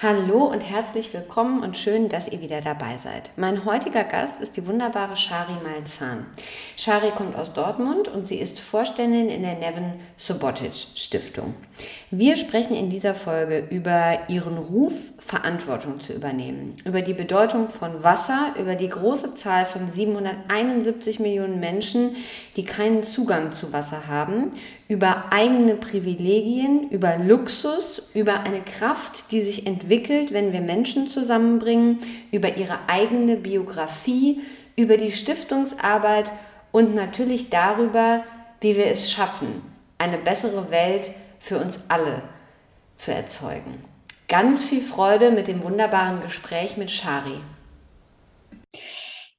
Hallo und herzlich willkommen und schön, dass ihr wieder dabei seid. Mein heutiger Gast ist die wunderbare Shari Malzahn. Shari kommt aus Dortmund und sie ist Vorständin in der Nevin Subotic Stiftung. Wir sprechen in dieser Folge über ihren Ruf, Verantwortung zu übernehmen, über die Bedeutung von Wasser, über die große Zahl von 771 Millionen Menschen, die keinen Zugang zu Wasser haben, über eigene Privilegien, über Luxus, über eine Kraft, die sich entwickelt, wenn wir Menschen zusammenbringen, über ihre eigene Biografie, über die Stiftungsarbeit und natürlich darüber, wie wir es schaffen, eine bessere Welt für uns alle zu erzeugen. Ganz viel Freude mit dem wunderbaren Gespräch mit Shari.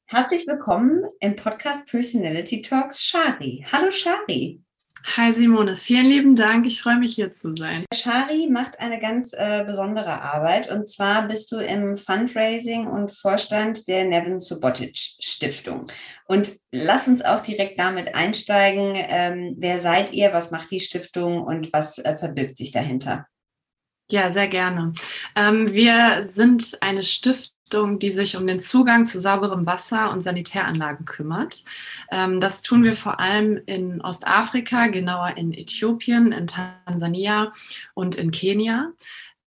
Herzlich willkommen im Podcast Personality Talks Shari. Hallo Shari. Hi Simone, vielen lieben Dank. Ich freue mich hier zu sein. Shari macht eine ganz äh, besondere Arbeit und zwar bist du im Fundraising und Vorstand der Nevin Subotic Stiftung. Und lass uns auch direkt damit einsteigen. Ähm, wer seid ihr? Was macht die Stiftung und was äh, verbirgt sich dahinter? Ja, sehr gerne. Ähm, wir sind eine Stiftung Stiftung, die sich um den Zugang zu sauberem Wasser und Sanitäranlagen kümmert. Ähm, das tun wir vor allem in Ostafrika, genauer in Äthiopien, in Tansania und in Kenia.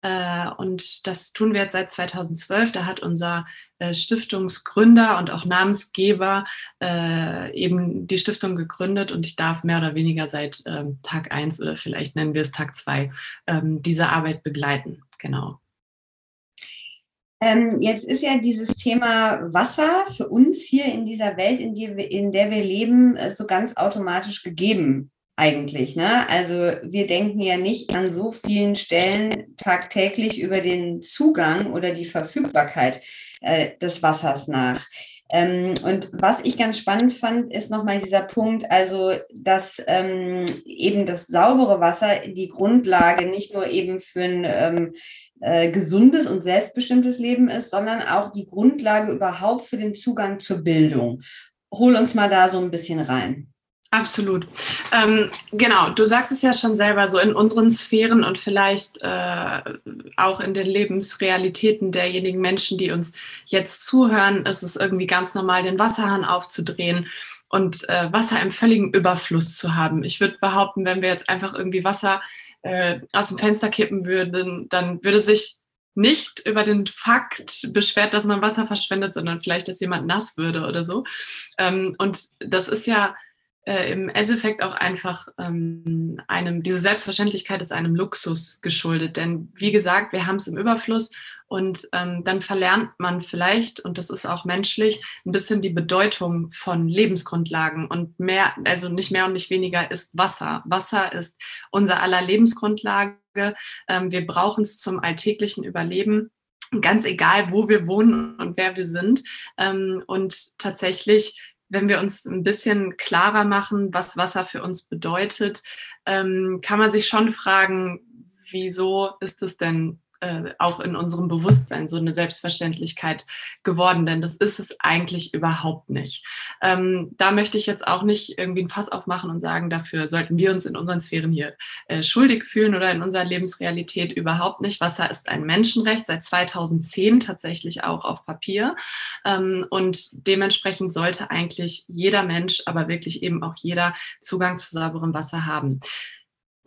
Äh, und das tun wir jetzt seit 2012. Da hat unser äh, Stiftungsgründer und auch Namensgeber äh, eben die Stiftung gegründet und ich darf mehr oder weniger seit ähm, Tag 1 oder vielleicht nennen wir es Tag 2 ähm, diese Arbeit begleiten. Genau. Ähm, jetzt ist ja dieses Thema Wasser für uns hier in dieser Welt, in, die in der wir leben, äh, so ganz automatisch gegeben eigentlich. Ne? Also wir denken ja nicht an so vielen Stellen tagtäglich über den Zugang oder die Verfügbarkeit äh, des Wassers nach. Ähm, und was ich ganz spannend fand, ist nochmal dieser Punkt, also dass ähm, eben das saubere Wasser die Grundlage nicht nur eben für ein ähm, äh, gesundes und selbstbestimmtes Leben ist, sondern auch die Grundlage überhaupt für den Zugang zur Bildung. Hol uns mal da so ein bisschen rein. Absolut. Ähm, genau, du sagst es ja schon selber, so in unseren Sphären und vielleicht äh, auch in den Lebensrealitäten derjenigen Menschen, die uns jetzt zuhören, ist es irgendwie ganz normal, den Wasserhahn aufzudrehen und äh, Wasser im völligen Überfluss zu haben. Ich würde behaupten, wenn wir jetzt einfach irgendwie Wasser äh, aus dem Fenster kippen würden, dann würde sich nicht über den Fakt beschwert, dass man Wasser verschwendet, sondern vielleicht, dass jemand nass würde oder so. Ähm, und das ist ja äh, im Endeffekt auch einfach ähm, einem, diese Selbstverständlichkeit ist einem Luxus geschuldet. Denn wie gesagt, wir haben es im Überfluss und ähm, dann verlernt man vielleicht, und das ist auch menschlich, ein bisschen die Bedeutung von Lebensgrundlagen. Und mehr, also nicht mehr und nicht weniger ist Wasser. Wasser ist unser aller Lebensgrundlage. Ähm, wir brauchen es zum alltäglichen Überleben ganz egal, wo wir wohnen und wer wir sind. Ähm, und tatsächlich wenn wir uns ein bisschen klarer machen, was Wasser für uns bedeutet, ähm, kann man sich schon fragen, wieso ist es denn äh, auch in unserem Bewusstsein so eine Selbstverständlichkeit geworden, denn das ist es eigentlich überhaupt nicht. Ähm, da möchte ich jetzt auch nicht irgendwie ein Fass aufmachen und sagen, dafür sollten wir uns in unseren Sphären hier äh, schuldig fühlen oder in unserer Lebensrealität überhaupt nicht. Wasser ist ein Menschenrecht, seit 2010 tatsächlich auch auf Papier ähm, und dementsprechend sollte eigentlich jeder Mensch, aber wirklich eben auch jeder Zugang zu sauberem Wasser haben.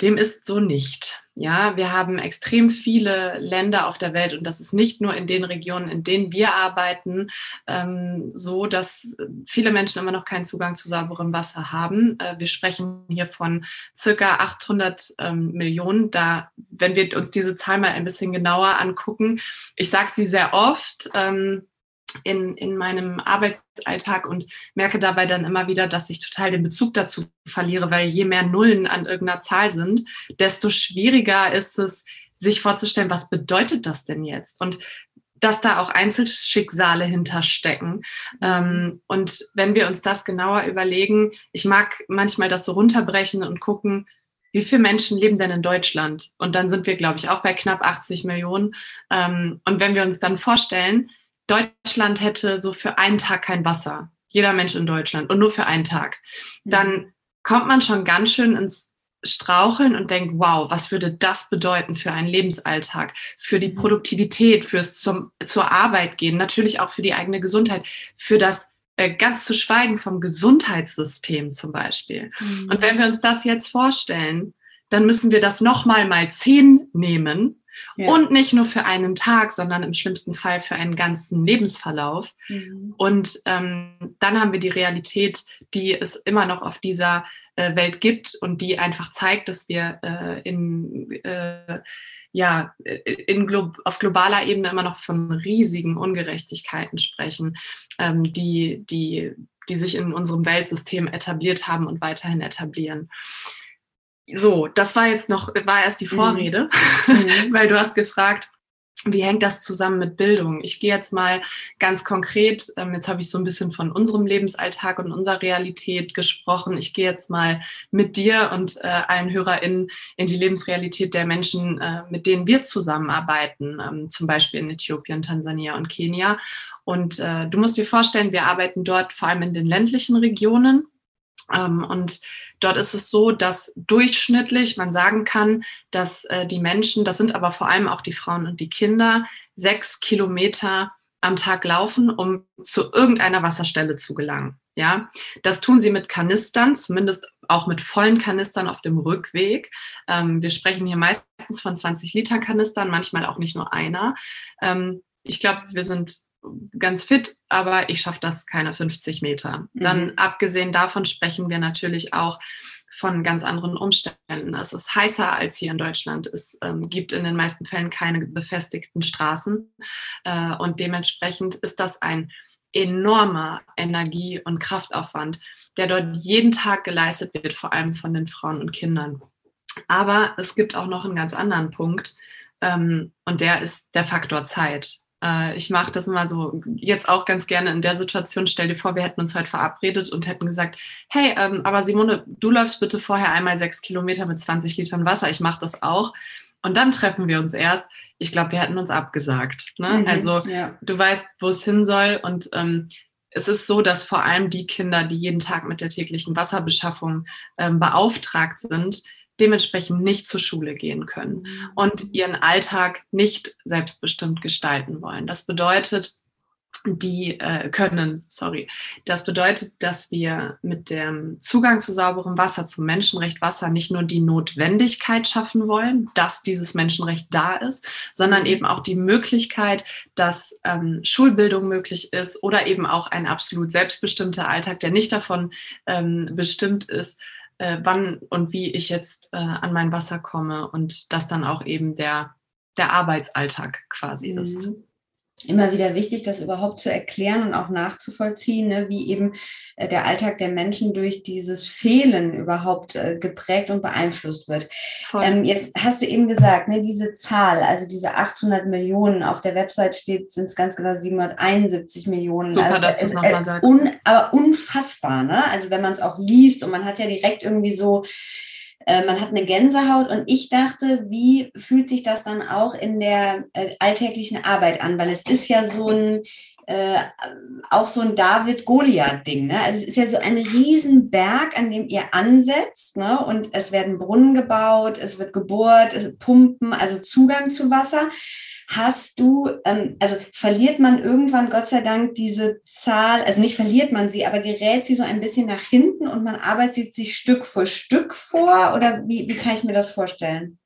Dem ist so nicht. Ja, wir haben extrem viele Länder auf der Welt und das ist nicht nur in den Regionen, in denen wir arbeiten, ähm, so, dass viele Menschen immer noch keinen Zugang zu sauberem Wasser haben. Äh, wir sprechen hier von circa 800 ähm, Millionen. Da, wenn wir uns diese Zahl mal ein bisschen genauer angucken, ich sage sie sehr oft. Ähm, in, in meinem Arbeitsalltag und merke dabei dann immer wieder, dass ich total den Bezug dazu verliere, weil je mehr Nullen an irgendeiner Zahl sind, desto schwieriger ist es, sich vorzustellen, was bedeutet das denn jetzt? Und dass da auch Einzelschicksale hinterstecken. Ähm, und wenn wir uns das genauer überlegen, ich mag manchmal das so runterbrechen und gucken, wie viele Menschen leben denn in Deutschland? Und dann sind wir, glaube ich, auch bei knapp 80 Millionen. Ähm, und wenn wir uns dann vorstellen, Deutschland hätte so für einen Tag kein Wasser, jeder Mensch in Deutschland und nur für einen Tag, dann mhm. kommt man schon ganz schön ins Straucheln und denkt, wow, was würde das bedeuten für einen Lebensalltag, für die mhm. Produktivität, fürs zum, zur Arbeit gehen, natürlich auch für die eigene Gesundheit, für das äh, ganz zu schweigen vom Gesundheitssystem zum Beispiel. Mhm. Und wenn wir uns das jetzt vorstellen, dann müssen wir das nochmal mal zehn nehmen ja. Und nicht nur für einen Tag, sondern im schlimmsten Fall für einen ganzen Lebensverlauf. Mhm. Und ähm, dann haben wir die Realität, die es immer noch auf dieser äh, Welt gibt und die einfach zeigt, dass wir äh, in äh, ja, in glo auf globaler Ebene immer noch von riesigen Ungerechtigkeiten sprechen, ähm, die, die, die sich in unserem Weltsystem etabliert haben und weiterhin etablieren. So, das war jetzt noch, war erst die mhm. Vorrede, mhm. weil du hast gefragt, wie hängt das zusammen mit Bildung? Ich gehe jetzt mal ganz konkret, ähm, jetzt habe ich so ein bisschen von unserem Lebensalltag und unserer Realität gesprochen. Ich gehe jetzt mal mit dir und äh, allen HörerInnen in die Lebensrealität der Menschen, äh, mit denen wir zusammenarbeiten, ähm, zum Beispiel in Äthiopien, Tansania und Kenia. Und äh, du musst dir vorstellen, wir arbeiten dort vor allem in den ländlichen Regionen. Ähm, und dort ist es so, dass durchschnittlich man sagen kann, dass äh, die Menschen, das sind aber vor allem auch die Frauen und die Kinder, sechs Kilometer am Tag laufen, um zu irgendeiner Wasserstelle zu gelangen. Ja, das tun sie mit Kanistern, zumindest auch mit vollen Kanistern auf dem Rückweg. Ähm, wir sprechen hier meistens von 20 Liter Kanistern, manchmal auch nicht nur einer. Ähm, ich glaube, wir sind ganz fit, aber ich schaffe das keine 50 Meter. Mhm. Dann abgesehen davon sprechen wir natürlich auch von ganz anderen Umständen. Es ist heißer als hier in Deutschland. Es ähm, gibt in den meisten Fällen keine befestigten Straßen äh, und dementsprechend ist das ein enormer Energie- und Kraftaufwand, der dort jeden Tag geleistet wird, vor allem von den Frauen und Kindern. Aber es gibt auch noch einen ganz anderen Punkt ähm, und der ist der Faktor Zeit. Äh, ich mache das immer so jetzt auch ganz gerne in der Situation. Stell dir vor, wir hätten uns heute verabredet und hätten gesagt, hey, ähm, aber Simone, du läufst bitte vorher einmal sechs Kilometer mit 20 Litern Wasser. Ich mache das auch. Und dann treffen wir uns erst. Ich glaube, wir hätten uns abgesagt. Ne? Mhm, also ja. du weißt, wo es hin soll. Und ähm, es ist so, dass vor allem die Kinder, die jeden Tag mit der täglichen Wasserbeschaffung ähm, beauftragt sind, dementsprechend nicht zur Schule gehen können mhm. und ihren Alltag nicht selbstbestimmt gestalten wollen. Das bedeutet, die äh, können, sorry, das bedeutet, dass wir mit dem Zugang zu sauberem Wasser, zum Menschenrecht Wasser nicht nur die Notwendigkeit schaffen wollen, dass dieses Menschenrecht da ist, sondern eben auch die Möglichkeit, dass ähm, Schulbildung möglich ist oder eben auch ein absolut selbstbestimmter Alltag, der nicht davon ähm, bestimmt ist, äh, wann und wie ich jetzt äh, an mein Wasser komme und das dann auch eben der, der Arbeitsalltag quasi mhm. ist immer wieder wichtig, das überhaupt zu erklären und auch nachzuvollziehen, ne, wie eben äh, der Alltag der Menschen durch dieses Fehlen überhaupt äh, geprägt und beeinflusst wird. Ähm, jetzt hast du eben gesagt, ne, diese Zahl, also diese 800 Millionen, auf der Website steht, sind es ganz genau 771 Millionen. Super, also, dass du es nochmal sagst. Un, aber unfassbar, ne? Also wenn man es auch liest und man hat ja direkt irgendwie so äh, man hat eine Gänsehaut und ich dachte, wie fühlt sich das dann auch in der äh, alltäglichen Arbeit an? Weil es ist ja so ein, äh, auch so ein David-Goliath-Ding. Ne? Also es ist ja so ein Riesenberg, an dem ihr ansetzt. Ne? Und es werden Brunnen gebaut, es wird gebohrt, es Pumpen, also Zugang zu Wasser. Hast du, ähm, also verliert man irgendwann, Gott sei Dank, diese Zahl, also nicht verliert man sie, aber gerät sie so ein bisschen nach hinten und man arbeitet sich Stück für Stück vor? Oder wie, wie kann ich mir das vorstellen?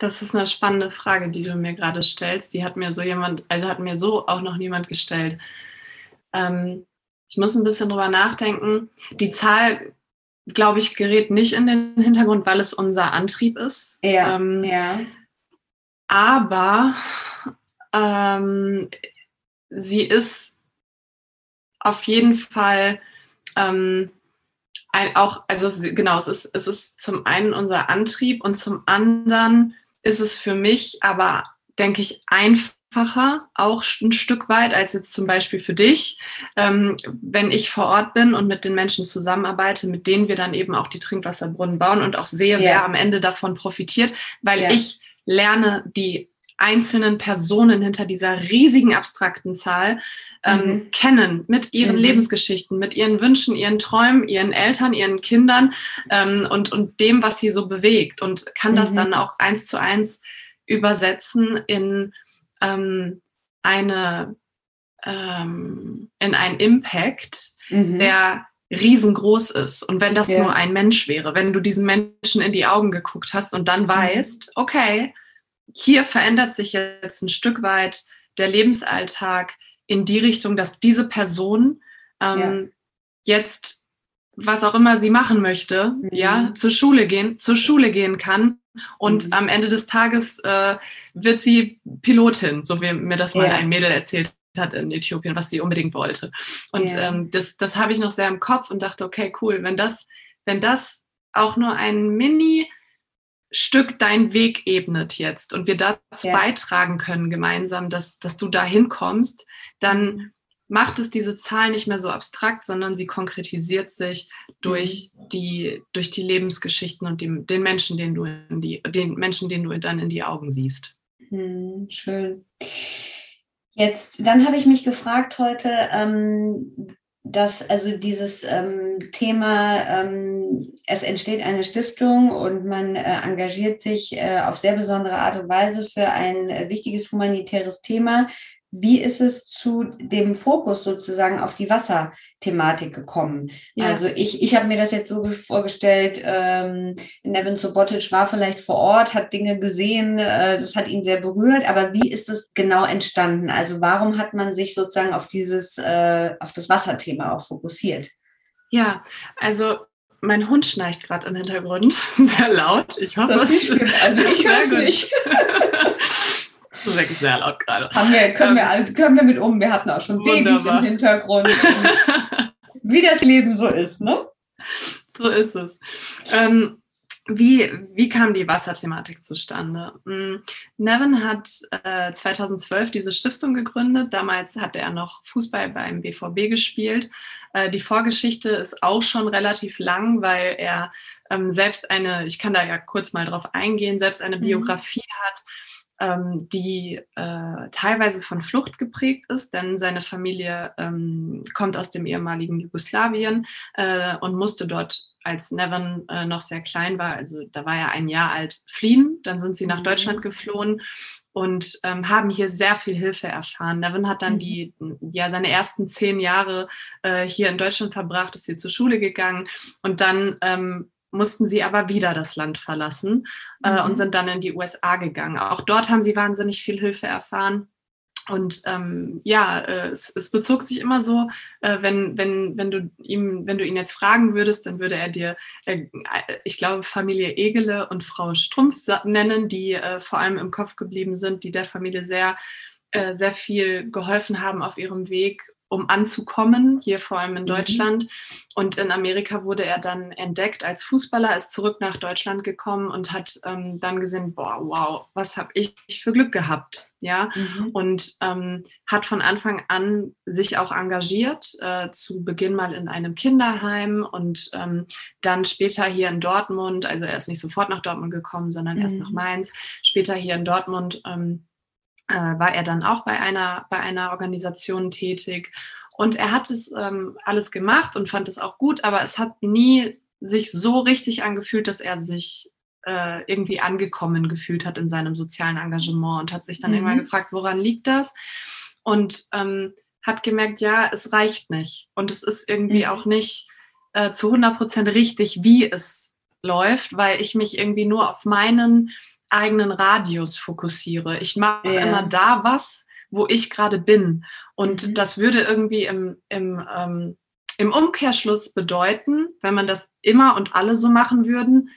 Das ist eine spannende Frage, die du mir gerade stellst. Die hat mir so jemand, also hat mir so auch noch niemand gestellt. Ähm, ich muss ein bisschen drüber nachdenken. Die Zahl, glaube ich, gerät nicht in den Hintergrund, weil es unser Antrieb ist. Ja. Ähm, ja. Aber ähm, sie ist auf jeden Fall ähm, ein, auch, also genau, es ist, es ist zum einen unser Antrieb und zum anderen ist es für mich aber, denke ich, einfacher, auch ein Stück weit, als jetzt zum Beispiel für dich, ähm, wenn ich vor Ort bin und mit den Menschen zusammenarbeite, mit denen wir dann eben auch die Trinkwasserbrunnen bauen und auch sehe, ja. wer am Ende davon profitiert, weil ja. ich lerne die einzelnen Personen hinter dieser riesigen abstrakten Zahl ähm, mhm. kennen, mit ihren mhm. Lebensgeschichten, mit ihren Wünschen, ihren Träumen, ihren Eltern, ihren Kindern ähm, und, und dem, was sie so bewegt und kann mhm. das dann auch eins zu eins übersetzen in ähm, eine ähm, in einen Impact, mhm. der riesengroß ist. Und wenn das ja. nur ein Mensch wäre, wenn du diesen Menschen in die Augen geguckt hast und dann mhm. weißt, okay, hier verändert sich jetzt ein Stück weit der Lebensalltag in die Richtung, dass diese Person ähm, ja. jetzt was auch immer sie machen möchte, mhm. ja, zur Schule gehen, zur Schule gehen kann und mhm. am Ende des Tages äh, wird sie Pilotin, so wie mir das mal ja. ein Mädel erzählt hat in Äthiopien, was sie unbedingt wollte. Und ja. ähm, das, das habe ich noch sehr im Kopf und dachte, okay, cool, wenn das, wenn das auch nur ein Mini Stück deinen Weg ebnet jetzt und wir dazu ja. beitragen können gemeinsam, dass, dass du da hinkommst, dann macht es diese Zahl nicht mehr so abstrakt, sondern sie konkretisiert sich durch mhm. die, durch die Lebensgeschichten und die, den Menschen, den du in die, den Menschen, den du dann in die Augen siehst. Mhm, schön. Jetzt, dann habe ich mich gefragt heute, ähm, dass also dieses ähm, Thema, ähm, es entsteht eine Stiftung und man äh, engagiert sich äh, auf sehr besondere Art und Weise für ein äh, wichtiges humanitäres Thema, wie ist es zu dem Fokus sozusagen auf die Wasserthematik gekommen? Ja. Also ich, ich habe mir das jetzt so vorgestellt, ähm, Nevin Sobotic war vielleicht vor Ort, hat Dinge gesehen, äh, das hat ihn sehr berührt, aber wie ist es genau entstanden? Also warum hat man sich sozusagen auf dieses, äh, auf das Wasserthema auch fokussiert? Ja, also mein Hund schnarcht gerade im Hintergrund, sehr laut. Ich hoffe, das es Also ich höre es nicht. Das ist wirklich sehr laut gerade. Haben wir, können, ähm, wir, können wir mit um. Wir hatten auch schon Babys im Hintergrund. wie das Leben so ist, ne? So ist es. Ähm, wie, wie kam die Wasserthematik zustande? Hm, Nevin hat äh, 2012 diese Stiftung gegründet. Damals hatte er noch Fußball beim BVB gespielt. Äh, die Vorgeschichte ist auch schon relativ lang, weil er ähm, selbst eine, ich kann da ja kurz mal drauf eingehen, selbst eine mhm. Biografie hat ähm, die äh, teilweise von Flucht geprägt ist, denn seine Familie ähm, kommt aus dem ehemaligen Jugoslawien äh, und musste dort als Nevin äh, noch sehr klein war, also da war er ein Jahr alt, fliehen. Dann sind sie nach mhm. Deutschland geflohen und ähm, haben hier sehr viel Hilfe erfahren. Nevin hat dann mhm. die, ja, seine ersten zehn Jahre äh, hier in Deutschland verbracht, ist hier zur Schule gegangen und dann ähm, mussten sie aber wieder das Land verlassen äh, mhm. und sind dann in die USA gegangen. Auch dort haben sie wahnsinnig viel Hilfe erfahren. Und ähm, ja, äh, es, es, bezog sich immer so, äh, wenn, wenn, wenn, du ihm, wenn du ihn jetzt fragen würdest, dann würde er dir, äh, ich glaube, Familie Egele und Frau Strumpf nennen, die äh, vor allem im Kopf geblieben sind, die der Familie sehr, äh, sehr viel geholfen haben auf ihrem Weg um anzukommen, hier vor allem in mhm. Deutschland. Mhm. Und in Amerika wurde er dann entdeckt als Fußballer, ist zurück nach Deutschland gekommen und hat ähm, dann gesehen, boah, wow, was habe ich für Glück gehabt, ja. Mhm. Und ähm, hat von Anfang an sich auch engagiert, äh, zu Beginn mal in einem Kinderheim und ähm, dann später hier in Dortmund, also er ist nicht sofort nach Dortmund gekommen, sondern mhm. erst nach Mainz, später hier in Dortmund ähm, äh, war er dann auch bei einer, bei einer Organisation tätig. Und er hat es ähm, alles gemacht und fand es auch gut, aber es hat nie sich so richtig angefühlt, dass er sich äh, irgendwie angekommen gefühlt hat in seinem sozialen Engagement und hat sich dann Mhm. irgendwann gefragt, woran liegt das? Und ähm, hat gemerkt, ja, es reicht nicht. Und es ist irgendwie Mhm. auch nicht äh, zu 100 Prozent richtig, wie es läuft, weil ich mich irgendwie nur auf meinen eigenen Radius fokussiere. Ich mache Ja. immer da was, wo ich gerade bin. Und Mhm. das würde irgendwie im, im, ähm, im Umkehrschluss bedeuten, wenn man das immer und alle so machen würden,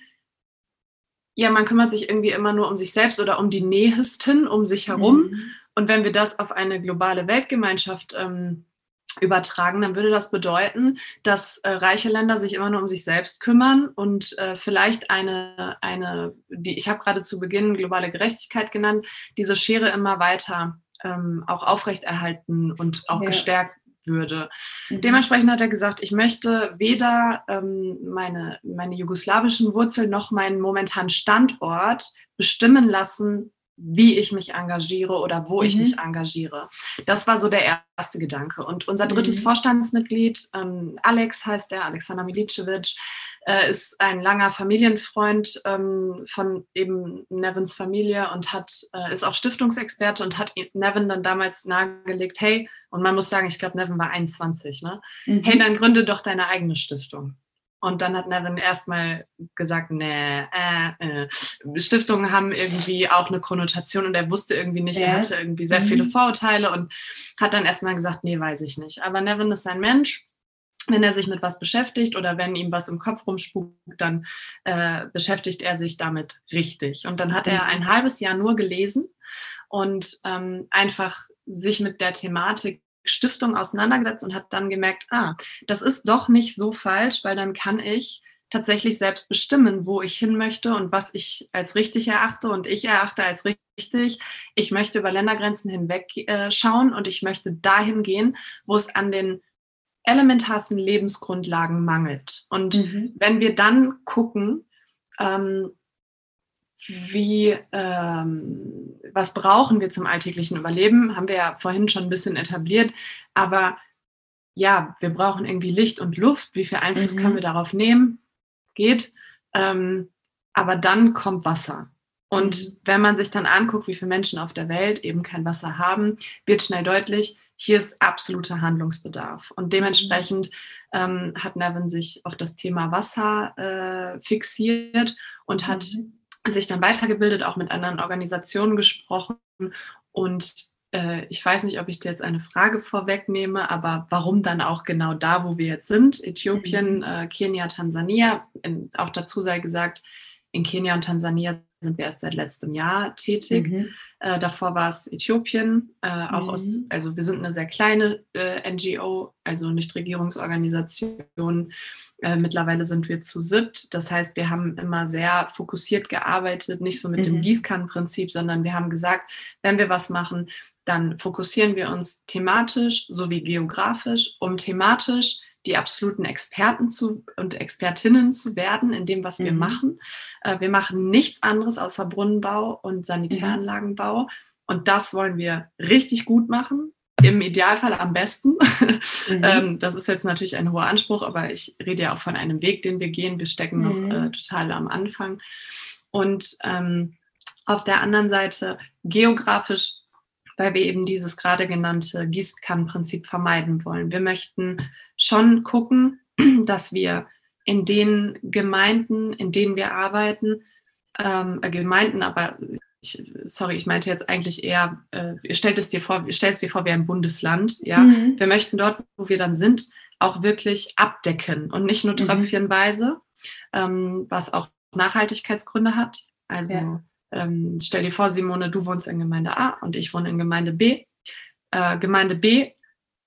ja, man kümmert sich irgendwie immer nur um sich selbst oder um die Nähesten um sich herum. Mhm. Und wenn wir das auf eine globale Weltgemeinschaft ähm, übertragen, dann würde das bedeuten, dass äh, reiche Länder sich immer nur um sich selbst kümmern und äh, vielleicht eine, eine die, ich habe gerade zu Beginn globale Gerechtigkeit genannt, diese Schere immer weiter ähm, auch aufrechterhalten und auch Ja. gestärkt würde. Mhm. Dementsprechend hat er gesagt, ich möchte weder ähm, meine, meine jugoslawischen Wurzeln noch meinen momentanen Standort bestimmen lassen, wie ich mich engagiere oder wo ich Mhm. mich engagiere. Das war so der erste Gedanke. Und unser drittes Mhm. Vorstandsmitglied, ähm, Alex heißt der, Alexander Milicevic, äh, ist ein langer Familienfreund ähm, von eben Nevins Familie und hat, äh, ist auch Stiftungsexperte und hat Nevin dann damals nahegelegt, hey, und man muss sagen, ich glaube, Nevin war 21, ne? Mhm. hey, dann gründe doch deine eigene Stiftung. Und dann hat Nevin erstmal gesagt, nee, äh, äh. Stiftungen haben irgendwie auch eine Konnotation und er wusste irgendwie nicht, er hatte irgendwie sehr Mhm. viele Vorurteile und hat dann erstmal gesagt, nee, weiß ich nicht. Aber Nevin ist ein Mensch, wenn er sich mit was beschäftigt oder wenn ihm was im Kopf rumspukt, dann äh, beschäftigt er sich damit richtig. Und dann hat er Mhm. ein halbes Jahr nur gelesen und ähm, einfach sich mit der Thematik Stiftung auseinandergesetzt und hat dann gemerkt, ah, das ist doch nicht so falsch, weil dann kann ich tatsächlich selbst bestimmen, wo ich hin möchte und was ich als richtig erachte und ich erachte als richtig. Ich möchte über Ländergrenzen hinweg äh, schauen und ich möchte dahin gehen, wo es an den elementarsten Lebensgrundlagen mangelt. Und Mhm. wenn wir dann gucken, ähm, wie, ähm, was brauchen wir zum alltäglichen Überleben, haben wir ja vorhin schon ein bisschen etabliert, aber ja, wir brauchen irgendwie Licht und Luft. Wie viel Einfluss Mhm. können wir darauf nehmen? Geht. Ähm, aber dann kommt Wasser. Und Mhm. wenn man sich dann anguckt, wie viele Menschen auf der Welt eben kein Wasser haben, wird schnell deutlich, hier ist absoluter Handlungsbedarf. Und dementsprechend ähm, hat Nevin sich auf das Thema Wasser äh, fixiert und hat Mhm. Sich dann weitergebildet, auch mit anderen Organisationen gesprochen. Und äh, ich weiß nicht, ob ich dir jetzt eine Frage vorwegnehme, aber warum dann auch genau da, wo wir jetzt sind? Äthiopien, Mhm. äh, Kenia, Tansania. In, auch dazu sei gesagt, in Kenia und Tansania sind wir erst seit letztem Jahr tätig. Mhm. Äh, davor war es Äthiopien, äh, auch Mhm. aus, also wir sind eine sehr kleine äh, NGO, also Nichtregierungsorganisation. Äh, mittlerweile sind wir zu siebt. Das heißt, wir haben immer sehr fokussiert gearbeitet, nicht so mit dem Mhm. Gießkannenprinzip, sondern wir haben gesagt, wenn wir was machen, dann fokussieren wir uns thematisch sowie geografisch, um thematisch die absoluten Experten zu, und Expertinnen zu werden in dem, was wir Mhm. machen. Äh, wir machen nichts anderes außer Brunnenbau und Sanitäranlagenbau. Und das wollen wir richtig gut machen. Im Idealfall am besten. Mhm. ähm, das ist jetzt natürlich ein hoher Anspruch, aber ich rede ja auch von einem Weg, den wir gehen. Wir stecken noch Mhm. äh, total am Anfang. Und ähm, auf der anderen Seite geografisch, weil wir eben dieses gerade genannte Gießkannenprinzip vermeiden wollen. Wir möchten schon gucken, dass wir in den Gemeinden, in denen wir arbeiten, ähm, äh, Gemeinden, aber ich, sorry, ich meinte jetzt eigentlich eher, äh, stellt es dir vor, stell es dir vor wie ein Bundesland, ja. Mhm. Wir möchten dort, wo wir dann sind, auch wirklich abdecken und nicht nur Mhm. tröpfchenweise, ähm, was auch Nachhaltigkeitsgründe hat. Also Ja. Ähm, stell dir vor, Simone, du wohnst in Gemeinde A und ich wohne in Gemeinde B. Äh, Gemeinde B,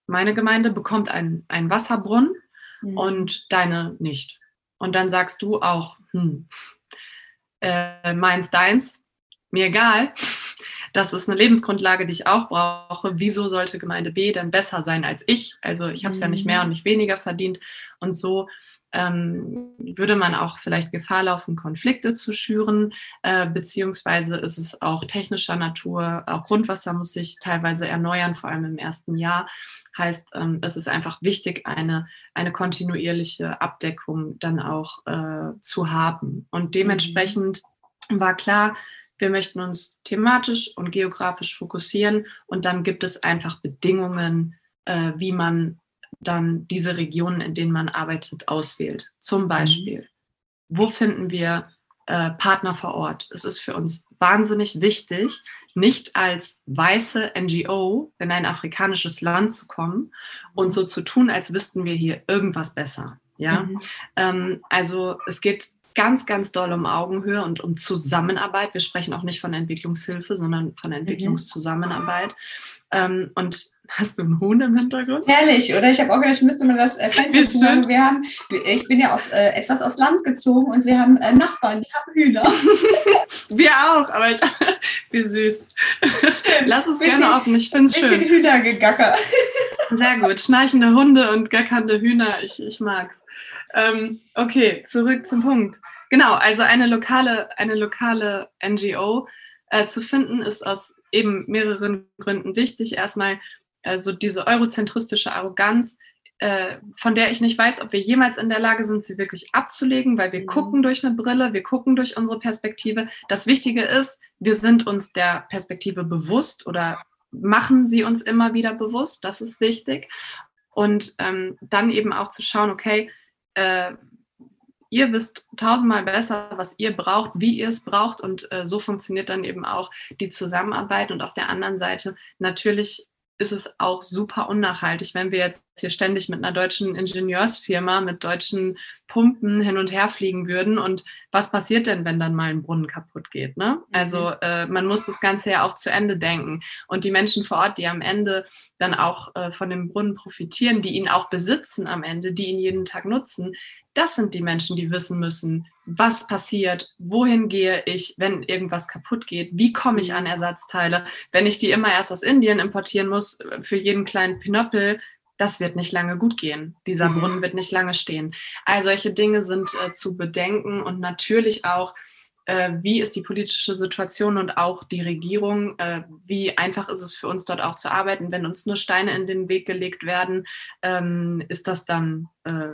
meine Gemeinde, bekommt einen, einen Wasserbrunnen Mhm. und deine nicht. Und dann sagst du auch, hm, äh, meins, deins, mir egal. Das ist eine Lebensgrundlage, die ich auch brauche. Wieso sollte Gemeinde B denn besser sein als ich? Also ich habe es ja nicht mehr und nicht weniger verdient. Und so ähm, würde man auch vielleicht Gefahr laufen, Konflikte zu schüren, äh, beziehungsweise ist es auch technischer Natur. Auch Grundwasser muss sich teilweise erneuern, vor allem im ersten Jahr. Heißt, ähm, es ist einfach wichtig, eine, eine kontinuierliche Abdeckung dann auch äh, zu haben. Und dementsprechend mhm. war klar, wir möchten uns thematisch und geografisch fokussieren und dann gibt es einfach Bedingungen, äh, wie man dann diese Regionen, in denen man arbeitet, auswählt. Zum mhm. Beispiel, mhm. wo finden wir äh, Partner vor Ort? Es ist für uns wahnsinnig wichtig, nicht als weiße NGO in ein afrikanisches Land zu kommen und so zu tun, als wüssten wir hier irgendwas besser. Ja, mhm. ähm, also es geht ganz, ganz doll um Augenhöhe und um Zusammenarbeit. Wir sprechen auch nicht von Entwicklungshilfe, sondern von mhm. Entwicklungszusammenarbeit. Mhm. Ähm, und hast du einen Huhn im Hintergrund? Herrlich, oder? Ich habe auch gedacht, ich müsste mal das äh, Fenster machen. Wir haben, ich bin ja auf, äh, etwas aufs Land gezogen und wir haben äh, Nachbarn, die haben Hühner. wir auch, aber ich, wie süß. Lass es bisschen, gerne offen, ich finde es schön. Bisschen Hühnergegacker. Sehr gut, schnarchende Hunde und gackernde Hühner, ich, ich mag's. Ähm, okay, zurück zum Punkt. Genau, also eine lokale, eine lokale NGO äh, zu finden, ist aus eben mehreren Gründen wichtig. Erstmal äh, so diese eurozentristische Arroganz, äh, von der ich nicht weiß, ob wir jemals in der Lage sind, sie wirklich abzulegen, weil wir mhm. gucken durch eine Brille, wir gucken durch unsere Perspektive. Das Wichtige ist, wir sind uns der Perspektive bewusst oder machen sie uns immer wieder bewusst. Das ist wichtig. Und ähm, dann eben auch zu schauen, okay, äh, ihr wisst tausendmal besser, was ihr braucht, wie ihr es braucht. Und äh, so funktioniert dann eben auch die Zusammenarbeit. Und auf der anderen Seite natürlich ist es auch super unnachhaltig, wenn wir jetzt hier ständig mit einer deutschen Ingenieursfirma, mit deutschen Pumpen hin und her fliegen würden. Und was passiert denn, wenn dann mal ein Brunnen kaputt geht? Ne? Also mhm. äh, man muss das Ganze ja auch zu Ende denken. Und die Menschen vor Ort, die am Ende dann auch äh, von dem Brunnen profitieren, die ihn auch besitzen am Ende, die ihn jeden Tag nutzen, das sind die Menschen, die wissen müssen, was passiert, wohin gehe ich, wenn irgendwas kaputt geht, wie komme ich an mhm. Ersatzteile. Wenn ich die immer erst aus Indien importieren muss äh, für jeden kleinen Pinöppel, das wird nicht lange gut gehen. Dieser mhm. Brunnen wird nicht lange stehen. All solche Dinge sind äh, zu bedenken und natürlich auch, äh, wie ist die politische Situation und auch die Regierung, äh, wie einfach ist es für uns dort auch zu arbeiten. Wenn uns nur Steine in den Weg gelegt werden, ähm, ist das dann äh,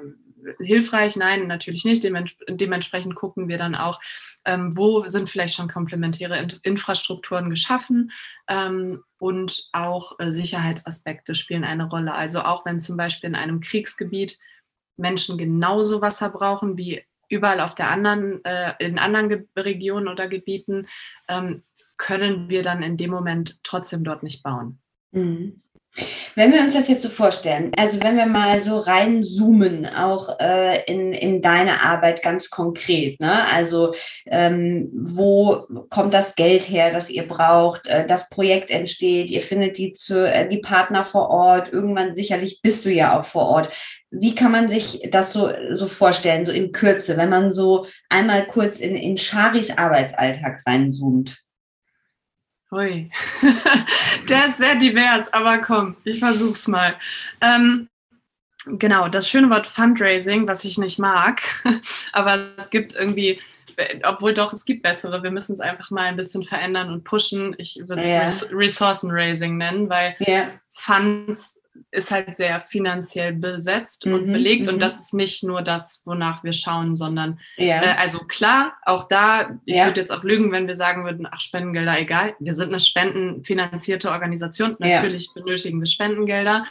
hilfreich? Nein, natürlich nicht. dementsprechend gucken wir dann auch, ähm, wo sind vielleicht schon komplementäre In Infrastrukturen geschaffen ähm, und auch äh, Sicherheitsaspekte spielen eine Rolle. Also auch wenn zum Beispiel in einem Kriegsgebiet Menschen genauso Wasser brauchen wie überall auf der anderen, äh, in anderen Regionen oder Gebieten, ähm, können wir dann in dem Moment trotzdem dort nicht bauen. Mhm. Wenn wir uns das jetzt so vorstellen, also wenn wir mal so reinzoomen, auch äh, in, in deine Arbeit ganz konkret, ne? also ähm, wo kommt das Geld her, das ihr braucht, äh, das Projekt entsteht, ihr findet die, zu, äh, die Partner vor Ort, irgendwann sicherlich bist du ja auch vor Ort. Wie kann man sich das so, so vorstellen, so in Kürze, wenn man so einmal kurz in, in Charis Arbeitsalltag reinzoomt? Hui, der ist sehr divers, aber komm, ich versuch's mal. Ähm, genau, das schöne Wort Fundraising, was ich nicht mag, aber es gibt irgendwie, obwohl doch, es gibt bessere, wir müssen es einfach mal ein bisschen verändern und pushen. Ich würde es yeah. Ressourcenraising nennen, weil yeah. Funds ist halt sehr finanziell besetzt mhm, und belegt und mhm. das ist nicht nur das, wonach wir schauen, sondern ja. äh, also klar, auch da, ich ja. würde jetzt auch lügen, wenn wir sagen würden, ach, Spendengelder, egal, wir sind eine spendenfinanzierte Organisation, natürlich ja. benötigen wir Spendengelder,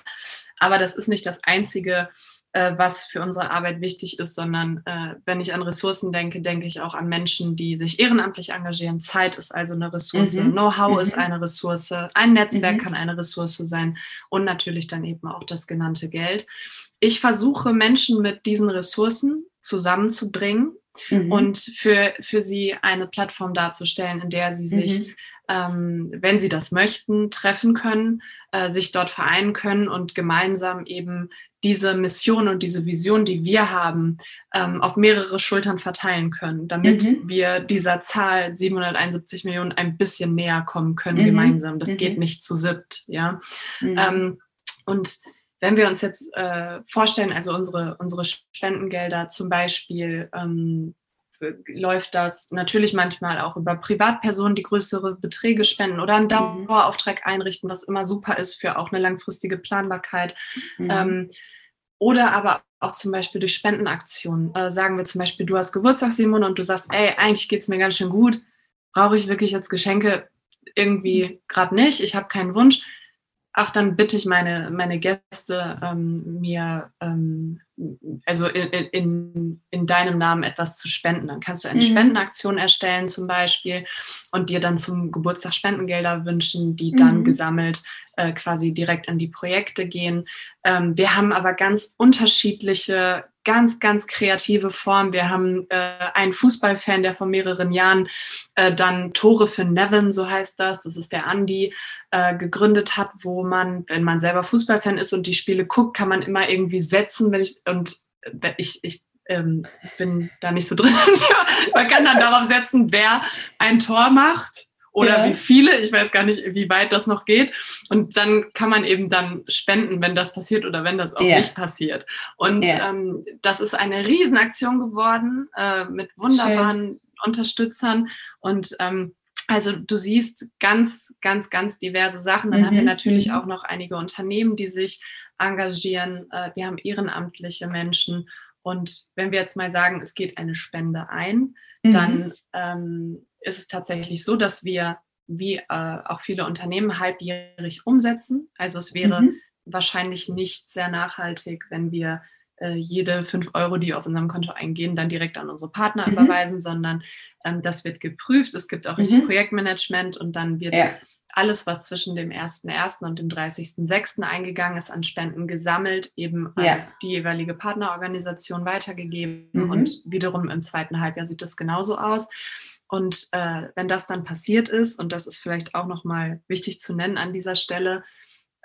aber das ist nicht das einzige äh, was für unsere Arbeit wichtig ist, sondern äh, wenn ich an Ressourcen denke, denke ich auch an Menschen, die sich ehrenamtlich engagieren. Zeit ist also eine Ressource, mhm. Know-how mhm. ist eine Ressource, ein Netzwerk mhm. kann eine Ressource sein und natürlich dann eben auch das genannte Geld. Ich versuche Menschen mit diesen Ressourcen zusammenzubringen mhm. und für, für sie eine Plattform darzustellen, in der sie sich mhm ähm, wenn sie das möchten, treffen können, äh, sich dort vereinen können und gemeinsam eben diese Mission und diese Vision, die wir haben, ähm, auf mehrere Schultern verteilen können, damit mhm. wir dieser Zahl 771 Millionen ein bisschen näher kommen können mhm. gemeinsam. Das mhm. geht nicht zu siebt, ja. Mhm. Ähm, und wenn wir uns jetzt äh, vorstellen, also unsere, unsere Spendengelder zum Beispiel, ähm, läuft das natürlich manchmal auch über Privatpersonen, die größere Beträge spenden oder einen mhm. Dauerauftrag einrichten, was immer super ist für auch eine langfristige Planbarkeit. Mhm. Ähm, oder aber auch zum Beispiel durch Spendenaktionen. Äh, sagen wir zum Beispiel, du hast Geburtstag, Simon, und du sagst, ey, eigentlich geht es mir ganz schön gut. Brauche ich wirklich jetzt Geschenke? Irgendwie mhm. gerade nicht. Ich habe keinen Wunsch ach, dann bitte ich meine, meine Gäste, ähm, mir ähm, also in, in, in deinem Namen etwas zu spenden. Dann kannst du eine mhm. Spendenaktion erstellen zum Beispiel und dir dann zum Geburtstag Spendengelder wünschen, die dann mhm. gesammelt äh, quasi direkt an die Projekte gehen. Ähm, wir haben aber ganz unterschiedliche ganz, ganz kreative Form. Wir haben äh, einen Fußballfan, der vor mehreren Jahren äh, dann Tore für Nevin, so heißt das, das ist der Andi, äh, gegründet hat, wo man, wenn man selber Fußballfan ist und die Spiele guckt, kann man immer irgendwie setzen, wenn ich, und äh, ich, ich ähm, bin da nicht so drin. man kann dann darauf setzen, wer ein Tor macht oder ja. wie viele, ich weiß gar nicht, wie weit das noch geht. Und dann kann man eben dann spenden, wenn das passiert oder wenn das auch ja. nicht passiert. Und ja. ähm, das ist eine Riesenaktion geworden äh, mit wunderbaren Schön. Unterstützern und ähm, also du siehst ganz, ganz, ganz diverse Sachen. Dann mhm. haben wir mhm, natürlich mhm. auch noch einige Unternehmen, die sich engagieren. Äh, wir haben ehrenamtliche Menschen. Und wenn wir jetzt mal sagen, es geht eine Spende ein, mhm. dann ähm, ist es tatsächlich so, dass wir, wie äh, auch viele Unternehmen, halbjährig umsetzen. Also es wäre mhm. wahrscheinlich nicht sehr nachhaltig, wenn wir äh, jede fünf Euro, die auf unserem Konto eingehen, dann direkt an unsere Partner mhm. überweisen, sondern ähm, das wird geprüft. Es gibt auch richtig mhm. Projektmanagement und dann wird ja. alles, was zwischen dem 1.1. und dem 30.6. eingegangen ist, an Spenden gesammelt, eben an ja. die jeweilige Partnerorganisation weitergegeben. Mhm. Und wiederum im zweiten Halbjahr sieht das genauso aus. Und äh, wenn das dann passiert ist, und das ist vielleicht auch nochmal wichtig zu nennen an dieser Stelle,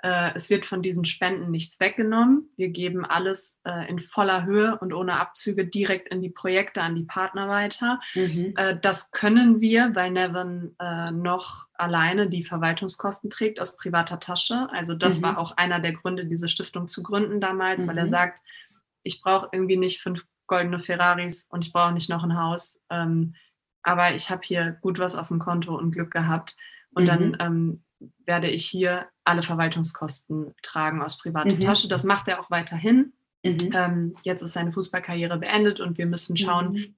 äh, es wird von diesen Spenden nichts weggenommen. Wir geben alles äh, in voller Höhe und ohne Abzüge direkt in die Projekte, an die Partner weiter. Mhm. Äh, das können wir, weil Nevin noch alleine die Verwaltungskosten trägt aus privater Tasche. Also das mhm. war auch einer der Gründe, diese Stiftung zu gründen damals, mhm. weil er mhm. sagt, ich brauche irgendwie nicht fünf goldene Ferraris und ich brauche nicht noch ein Haus. Ähm, aber ich habe hier gut was auf dem Konto und Glück gehabt. Und mhm. dann ähm, werde ich hier alle Verwaltungskosten tragen aus privater mhm. Tasche. Das macht er auch weiterhin. Mhm. Ähm, jetzt ist seine Fußballkarriere beendet und wir müssen schauen, mhm.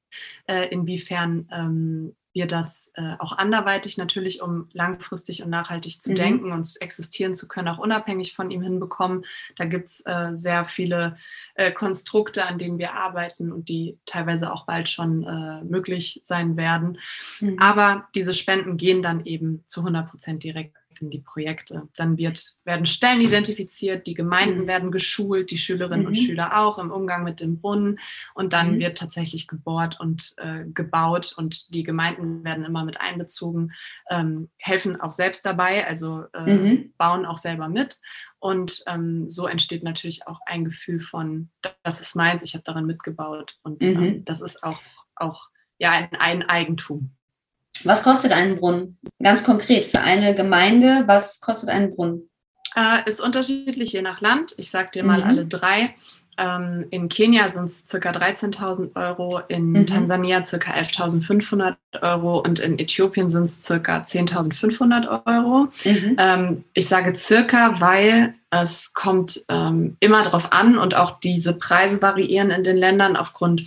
äh, inwiefern ähm, wir das äh, auch anderweitig natürlich, um langfristig und nachhaltig zu mhm. denken und existieren zu können, auch unabhängig von ihm hinbekommen. Da gibt es äh, sehr viele äh, Konstrukte, an denen wir arbeiten und die teilweise auch bald schon äh, möglich sein werden. Mhm. Aber diese Spenden gehen dann eben zu 100 Prozent direkt in die Projekte. Dann wird, werden Stellen identifiziert, die Gemeinden mhm. werden geschult, die Schülerinnen mhm. und Schüler auch im Umgang mit dem Brunnen und dann mhm. wird tatsächlich gebohrt und äh, gebaut und die Gemeinden werden immer mit einbezogen, ähm, helfen auch selbst dabei, also äh, mhm. bauen auch selber mit und ähm, so entsteht natürlich auch ein Gefühl von, das ist meins, ich habe daran mitgebaut und ähm, mhm. das ist auch, auch ja, ein, ein Eigentum. Was kostet ein Brunnen? Ganz konkret für eine Gemeinde, was kostet ein Brunnen? Äh, ist unterschiedlich je nach Land. Ich sage dir mal mhm. alle drei. Ähm, in Kenia sind es ca. 13.000 Euro, in mhm. Tansania ca. 11.500 Euro und in Äthiopien sind es ca. 10.500 Euro. Mhm. Ähm, ich sage circa, weil es kommt ähm, immer darauf an und auch diese Preise variieren in den Ländern aufgrund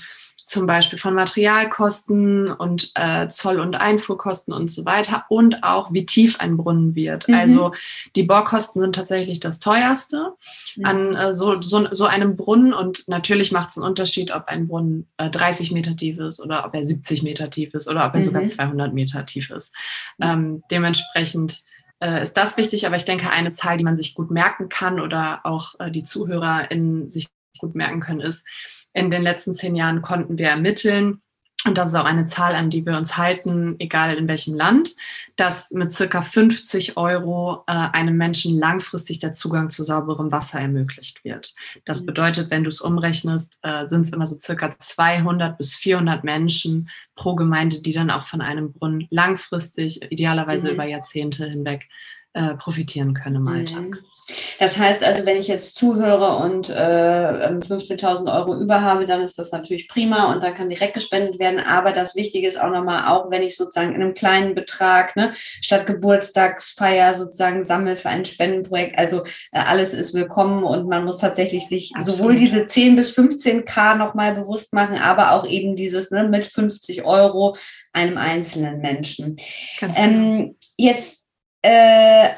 zum Beispiel von Materialkosten und äh, Zoll- und Einfuhrkosten und so weiter und auch wie tief ein Brunnen wird. Mhm. Also die Bohrkosten sind tatsächlich das teuerste mhm. an äh, so, so, so einem Brunnen und natürlich macht es einen Unterschied, ob ein Brunnen äh, 30 Meter tief ist oder ob er 70 Meter tief ist oder ob er mhm. sogar 200 Meter tief ist. Ähm, dementsprechend äh, ist das wichtig, aber ich denke, eine Zahl, die man sich gut merken kann oder auch äh, die ZuhörerInnen sich gut merken können, ist, in den letzten zehn Jahren konnten wir ermitteln, und das ist auch eine Zahl, an die wir uns halten, egal in welchem Land, dass mit circa 50 Euro äh, einem Menschen langfristig der Zugang zu sauberem Wasser ermöglicht wird. Das mhm. bedeutet, wenn du es umrechnest, äh, sind es immer so circa 200 bis 400 Menschen pro Gemeinde, die dann auch von einem Brunnen langfristig, idealerweise mhm. über Jahrzehnte hinweg, äh, profitieren können im Alltag. Das heißt also, wenn ich jetzt zuhöre und äh, 15.000 ähm, Euro über habe, dann ist das natürlich prima und dann kann direkt gespendet werden. Aber das Wichtige ist auch nochmal, auch wenn ich sozusagen in einem kleinen Betrag, ne, statt Geburtstagsfeier sozusagen sammle für ein Spendenprojekt, also äh, alles ist willkommen und man muss tatsächlich sich Absolut. sowohl diese 10 bis 15 K nochmal bewusst machen, aber auch eben dieses ne, mit 50 Euro einem einzelnen Menschen. Ähm, genau. jetzt äh,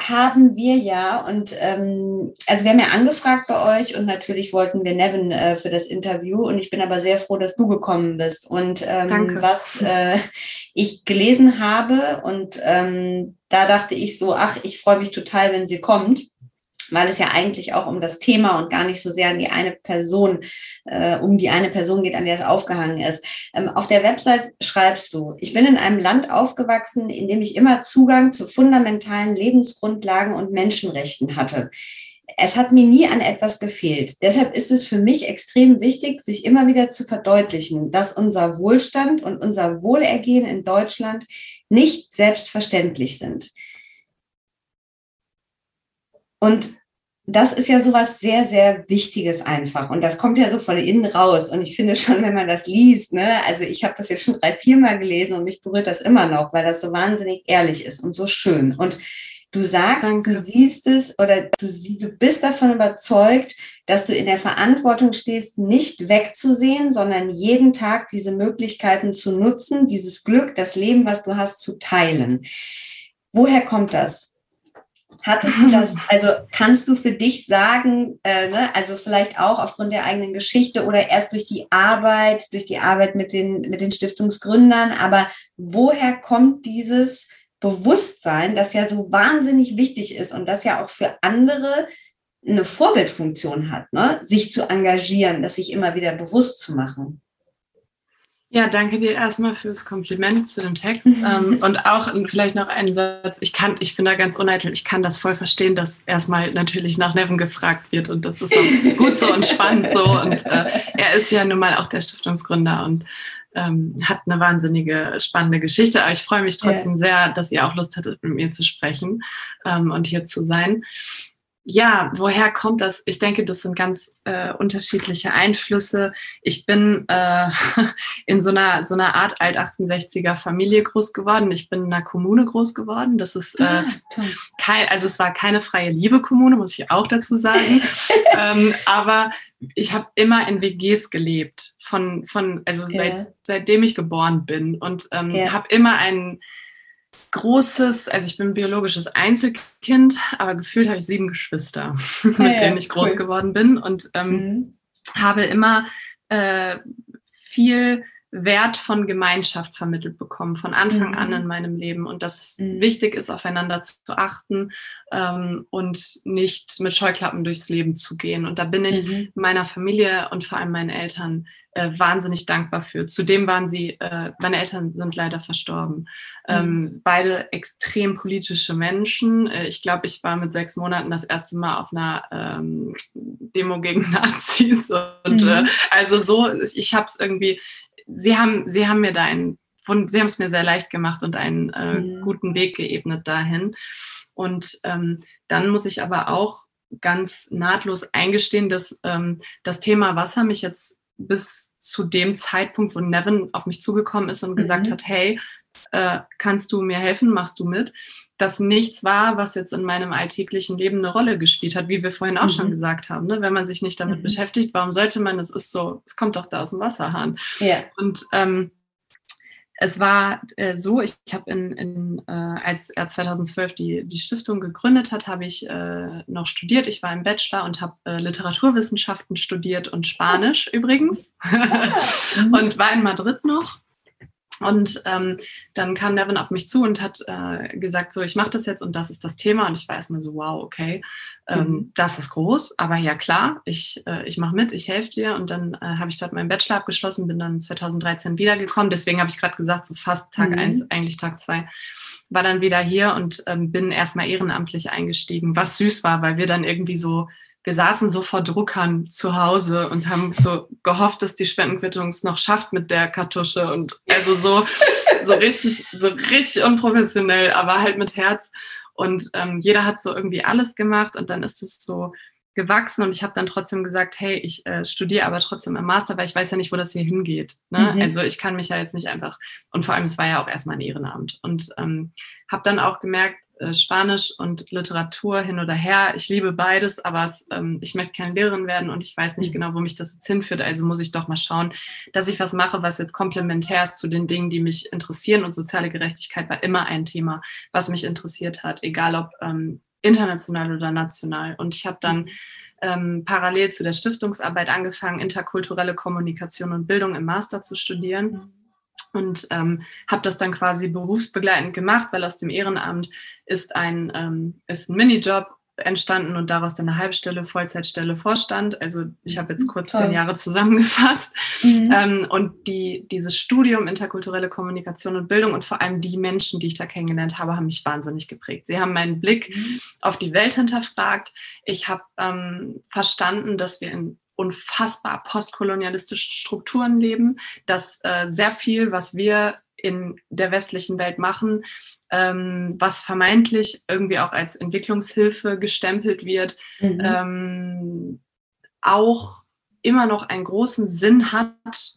haben wir ja. Und ähm, also wir haben ja angefragt bei euch und natürlich wollten wir Nevin äh, für das Interview. Und ich bin aber sehr froh, dass du gekommen bist. Und ähm, was äh, ich gelesen habe und ähm, da dachte ich so, ach, ich freue mich total, wenn sie kommt weil es ja eigentlich auch um das Thema und gar nicht so sehr an die eine Person, äh, um die eine Person geht, an der es aufgehangen ist. Ähm, auf der Website schreibst du, ich bin in einem Land aufgewachsen, in dem ich immer Zugang zu fundamentalen Lebensgrundlagen und Menschenrechten hatte. Es hat mir nie an etwas gefehlt. Deshalb ist es für mich extrem wichtig, sich immer wieder zu verdeutlichen, dass unser Wohlstand und unser Wohlergehen in Deutschland nicht selbstverständlich sind. Und das ist ja sowas sehr, sehr Wichtiges einfach. Und das kommt ja so von innen raus. Und ich finde schon, wenn man das liest, ne, also ich habe das jetzt schon drei, vier Mal gelesen und mich berührt das immer noch, weil das so wahnsinnig ehrlich ist und so schön. Und du sagst, Danke. du siehst es oder du, du bist davon überzeugt, dass du in der Verantwortung stehst, nicht wegzusehen, sondern jeden Tag diese Möglichkeiten zu nutzen, dieses Glück, das Leben, was du hast, zu teilen. Woher kommt das? Hattest du das, also kannst du für dich sagen, äh, ne, also vielleicht auch aufgrund der eigenen Geschichte oder erst durch die Arbeit, durch die Arbeit mit den, mit den Stiftungsgründern, aber woher kommt dieses Bewusstsein, das ja so wahnsinnig wichtig ist und das ja auch für andere eine Vorbildfunktion hat, ne? sich zu engagieren, das sich immer wieder bewusst zu machen? Ja, danke dir erstmal fürs Kompliment zu dem Text. ähm, und auch vielleicht noch einen Satz. Ich kann, ich bin da ganz uneitel. Ich kann das voll verstehen, dass erstmal natürlich nach Neven gefragt wird. Und das ist auch gut so und spannend so. Und äh, er ist ja nun mal auch der Stiftungsgründer und ähm, hat eine wahnsinnige, spannende Geschichte. Aber ich freue mich trotzdem sehr, dass ihr auch Lust hattet, mit mir zu sprechen ähm, und hier zu sein. Ja, woher kommt das? Ich denke, das sind ganz äh, unterschiedliche Einflüsse. Ich bin äh, in so einer, so einer Art Alt-68er Familie groß geworden. Ich bin in einer Kommune groß geworden. Das ist äh, ah, kein, also es war keine freie Liebe-Kommune, muss ich auch dazu sagen. ähm, aber ich habe immer in WGs gelebt, von, von also seit, seitdem ich geboren bin und ähm, ja. habe immer einen großes, also ich bin biologisches Einzelkind, aber gefühlt habe ich sieben Geschwister, mit ja, denen ich groß cool. geworden bin und ähm, mhm. habe immer äh, viel Wert von Gemeinschaft vermittelt bekommen, von Anfang mhm. an in meinem Leben und dass es mhm. wichtig ist, aufeinander zu, zu achten ähm, und nicht mit Scheuklappen durchs Leben zu gehen. Und da bin ich mhm. meiner Familie und vor allem meinen Eltern äh, wahnsinnig dankbar für. Zudem waren sie, äh, meine Eltern sind leider verstorben. Ähm, mhm. beide extrem politische Menschen. Äh, ich glaube, ich war mit sechs Monaten das erste Mal auf einer ähm, Demo gegen Nazis. Und äh, mhm. also so, ich habe es irgendwie sie haben, sie haben mir da einen, sie haben es mir sehr leicht gemacht und einen äh, mhm. guten Weg geebnet dahin. Und ähm, dann muss ich aber auch ganz nahtlos eingestehen, dass ähm, das Thema Wasser mich jetzt bis zu dem Zeitpunkt, wo Nevin auf mich zugekommen ist und mhm. gesagt hat, hey, äh, kannst du mir helfen, machst du mit, dass nichts war, was jetzt in meinem alltäglichen Leben eine Rolle gespielt hat, wie wir vorhin auch mhm. schon gesagt haben. Ne? Wenn man sich nicht damit mhm. beschäftigt, warum sollte man? Es ist so, es kommt doch da aus dem Wasserhahn. Ja. Und ähm, es war äh, so, ich, ich habe in, in äh, als er 2012 die, die Stiftung gegründet hat, habe ich äh, noch studiert. Ich war im Bachelor und habe äh, Literaturwissenschaften studiert und Spanisch übrigens. Ah. und war in Madrid noch und ähm, dann kam Nevin auf mich zu und hat äh, gesagt, so, ich mache das jetzt und das ist das Thema. Und ich war erstmal so, wow, okay, ähm, mhm. das ist groß, aber ja klar, ich, äh, ich mache mit, ich helfe dir. Und dann äh, habe ich dort meinen Bachelor abgeschlossen, bin dann 2013 wiedergekommen. Deswegen habe ich gerade gesagt, so fast Tag mhm. eins, eigentlich Tag zwei, war dann wieder hier und ähm, bin erstmal ehrenamtlich eingestiegen, was süß war, weil wir dann irgendwie so wir saßen so vor Druckern zu Hause und haben so gehofft, dass die Spendenquittung es noch schafft mit der Kartusche und also so, so richtig, so richtig unprofessionell, aber halt mit Herz. Und ähm, jeder hat so irgendwie alles gemacht und dann ist es so gewachsen und ich habe dann trotzdem gesagt, hey, ich äh, studiere aber trotzdem im Master, weil ich weiß ja nicht, wo das hier hingeht. Ne? Mhm. Also ich kann mich ja jetzt nicht einfach, und vor allem es war ja auch erstmal ein Ehrenamt. Und ähm, habe dann auch gemerkt, Spanisch und Literatur hin oder her. Ich liebe beides, aber es, ähm, ich möchte keine Lehrerin werden und ich weiß nicht mhm. genau, wo mich das jetzt hinführt. Also muss ich doch mal schauen, dass ich was mache, was jetzt komplementär ist zu den Dingen, die mich interessieren. Und soziale Gerechtigkeit war immer ein Thema, was mich interessiert hat, egal ob ähm, international oder national. Und ich habe dann ähm, parallel zu der Stiftungsarbeit angefangen, interkulturelle Kommunikation und Bildung im Master zu studieren. Und ähm, habe das dann quasi berufsbegleitend gemacht, weil aus dem Ehrenamt ist ein, ähm, ist ein Minijob entstanden und daraus dann eine Halbstelle, Vollzeitstelle Vorstand. Also ich habe jetzt mhm, kurz Toll. zehn Jahre zusammengefasst. Mhm. Ähm, und die, dieses Studium interkulturelle Kommunikation und Bildung und vor allem die Menschen, die ich da kennengelernt habe, haben mich wahnsinnig geprägt. Sie haben meinen Blick mhm. auf die Welt hinterfragt. Ich habe ähm, verstanden, dass wir in unfassbar postkolonialistischen Strukturen leben, dass äh, sehr viel, was wir in der westlichen Welt machen, ähm, was vermeintlich irgendwie auch als Entwicklungshilfe gestempelt wird, mhm. ähm, auch immer noch einen großen Sinn hat,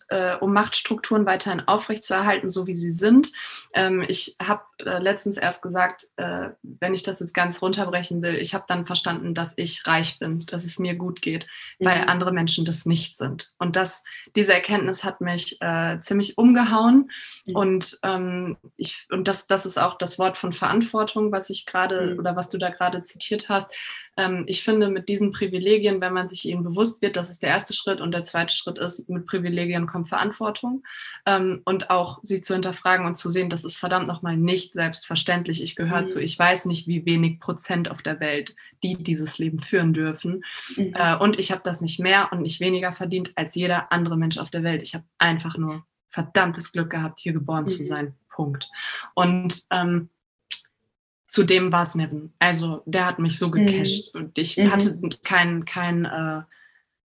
äh, um Machtstrukturen weiterhin aufrechtzuerhalten, so wie sie sind. Ähm, ich habe äh, letztens erst gesagt, äh, wenn ich das jetzt ganz runterbrechen will, ich habe dann verstanden, dass ich reich bin, dass es mir gut geht, mhm. weil andere Menschen das nicht sind. Und das, diese Erkenntnis hat mich äh, ziemlich umgehauen. Mhm. Und, ähm, ich, und das, das ist auch das Wort von Verantwortung, was ich gerade mhm. oder was du da gerade zitiert hast. Ähm, ich finde, mit diesen Privilegien, wenn man sich ihnen bewusst wird, das ist der erste Schritt und der zweite Schritt ist, mit Privilegien kommt Verantwortung ähm, und auch sie zu hinterfragen und zu sehen, das ist verdammt nochmal nicht selbstverständlich. Ich gehöre mhm. zu, ich weiß nicht, wie wenig Prozent auf der Welt, die dieses Leben führen dürfen. Mhm. Äh, und ich habe das nicht mehr und nicht weniger verdient als jeder andere Mensch auf der Welt. Ich habe einfach nur verdammtes Glück gehabt, hier geboren mhm. zu sein. Punkt. Und ähm, zudem war es Nevin. Also der hat mich so mhm. gecasht mhm. und ich mhm. hatte keinen kein, äh,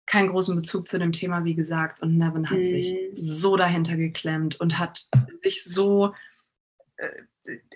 keinen großen Bezug zu dem Thema, wie gesagt. Und Nevin hat mhm. sich so dahinter geklemmt und hat sich so äh,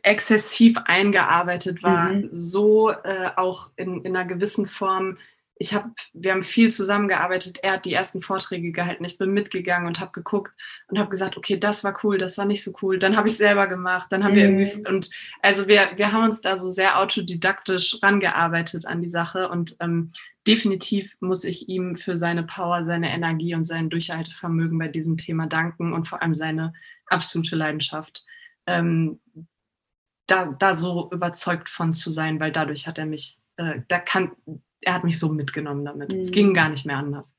exzessiv eingearbeitet, war mhm. so äh, auch in, in einer gewissen Form ich habe, wir haben viel zusammengearbeitet. Er hat die ersten Vorträge gehalten. Ich bin mitgegangen und habe geguckt und habe gesagt, okay, das war cool, das war nicht so cool. Dann habe ich selber gemacht. Dann haben mhm. wir irgendwie mhm. und also wir, wir haben uns da so sehr autodidaktisch rangearbeitet an die Sache und ähm, definitiv muss ich ihm für seine Power, seine Energie und sein Durchhaltevermögen bei diesem Thema danken und vor allem seine absolute Leidenschaft. Ähm, da, da so überzeugt von zu sein, weil dadurch hat er mich, äh, da kann, er hat mich so mitgenommen damit. Mhm. Es ging gar nicht mehr anders.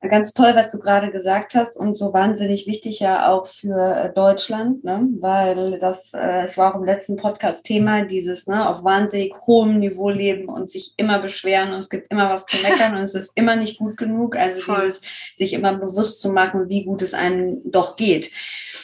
Ganz toll, was du gerade gesagt hast und so wahnsinnig wichtig ja auch für äh, Deutschland, ne? weil das, äh, es war auch im letzten Podcast Thema, dieses ne, auf wahnsinnig hohem Niveau leben und sich immer beschweren und es gibt immer was zu meckern und es ist immer nicht gut genug. Also Voll. dieses sich immer bewusst zu machen, wie gut es einem doch geht.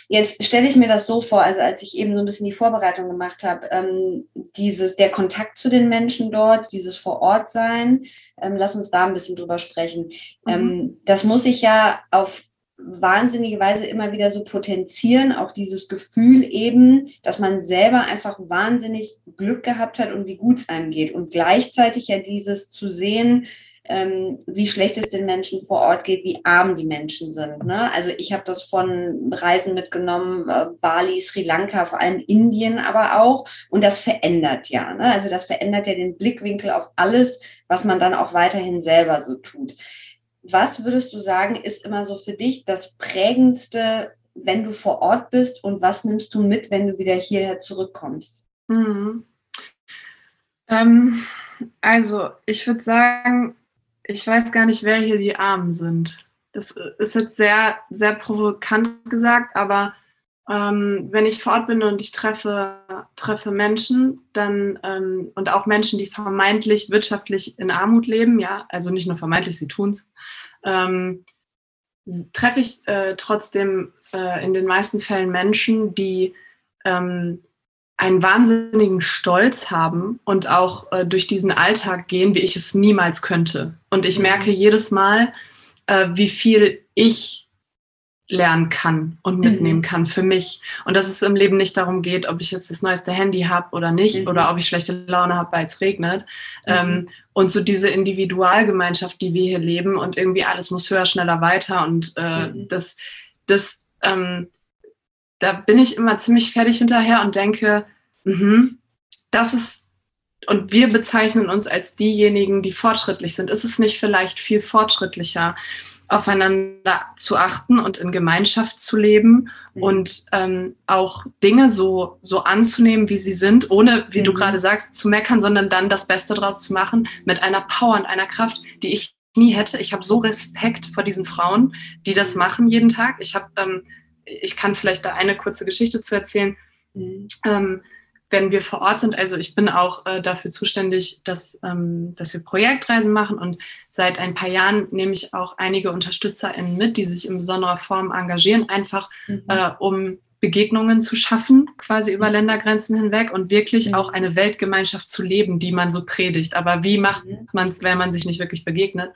Jetzt stelle ich mir das so vor, also als ich eben so ein bisschen die Vorbereitung gemacht habe, ähm, dieses, der Kontakt zu den Menschen dort, dieses Vorortsein, ähm, lass uns da ein bisschen drüber sprechen. Mhm. Ähm, das muss ich ja auf wahnsinnige Weise immer wieder so potenzieren, auch dieses Gefühl eben, dass man selber einfach wahnsinnig Glück gehabt hat und wie gut es einem geht. Und gleichzeitig ja dieses zu sehen, ähm, wie schlecht es den Menschen vor Ort geht, wie arm die Menschen sind. Ne? Also ich habe das von Reisen mitgenommen, äh, Bali, Sri Lanka, vor allem Indien aber auch. Und das verändert ja. Ne? Also das verändert ja den Blickwinkel auf alles, was man dann auch weiterhin selber so tut. Was würdest du sagen, ist immer so für dich das prägendste, wenn du vor Ort bist und was nimmst du mit, wenn du wieder hierher zurückkommst? Mhm. Ähm, also ich würde sagen, ich weiß gar nicht, wer hier die Armen sind. Das ist jetzt sehr, sehr provokant gesagt, aber ähm, wenn ich vor Ort bin und ich treffe, treffe Menschen, dann ähm, und auch Menschen, die vermeintlich wirtschaftlich in Armut leben, ja, also nicht nur vermeintlich, sie tun es, ähm, treffe ich äh, trotzdem äh, in den meisten Fällen Menschen, die ähm, einen wahnsinnigen Stolz haben und auch äh, durch diesen Alltag gehen, wie ich es niemals könnte. Und ich mhm. merke jedes Mal, äh, wie viel ich lernen kann und mitnehmen mhm. kann für mich. Und dass es im Leben nicht darum geht, ob ich jetzt das neueste Handy habe oder nicht mhm. oder ob ich schlechte Laune habe, weil es regnet. Mhm. Ähm, und so diese Individualgemeinschaft, die wir hier leben und irgendwie alles muss höher, schneller, weiter und äh, mhm. das, das, ähm, da bin ich immer ziemlich fertig hinterher und denke, mh, das ist, und wir bezeichnen uns als diejenigen, die fortschrittlich sind. Ist es nicht vielleicht viel fortschrittlicher, aufeinander zu achten und in Gemeinschaft zu leben mhm. und ähm, auch Dinge so, so anzunehmen, wie sie sind, ohne, wie mhm. du gerade sagst, zu meckern, sondern dann das Beste draus zu machen, mit einer Power und einer Kraft, die ich nie hätte. Ich habe so Respekt vor diesen Frauen, die das machen jeden Tag. Ich habe, ähm, ich kann vielleicht da eine kurze Geschichte zu erzählen. Mhm. Ähm, wenn wir vor Ort sind. Also ich bin auch äh, dafür zuständig, dass, ähm, dass wir Projektreisen machen und seit ein paar Jahren nehme ich auch einige UnterstützerInnen mit, die sich in besonderer Form engagieren, einfach mhm. äh, um Begegnungen zu schaffen, quasi über mhm. Ländergrenzen hinweg und wirklich mhm. auch eine Weltgemeinschaft zu leben, die man so predigt. Aber wie macht mhm. man es, wenn man sich nicht wirklich begegnet?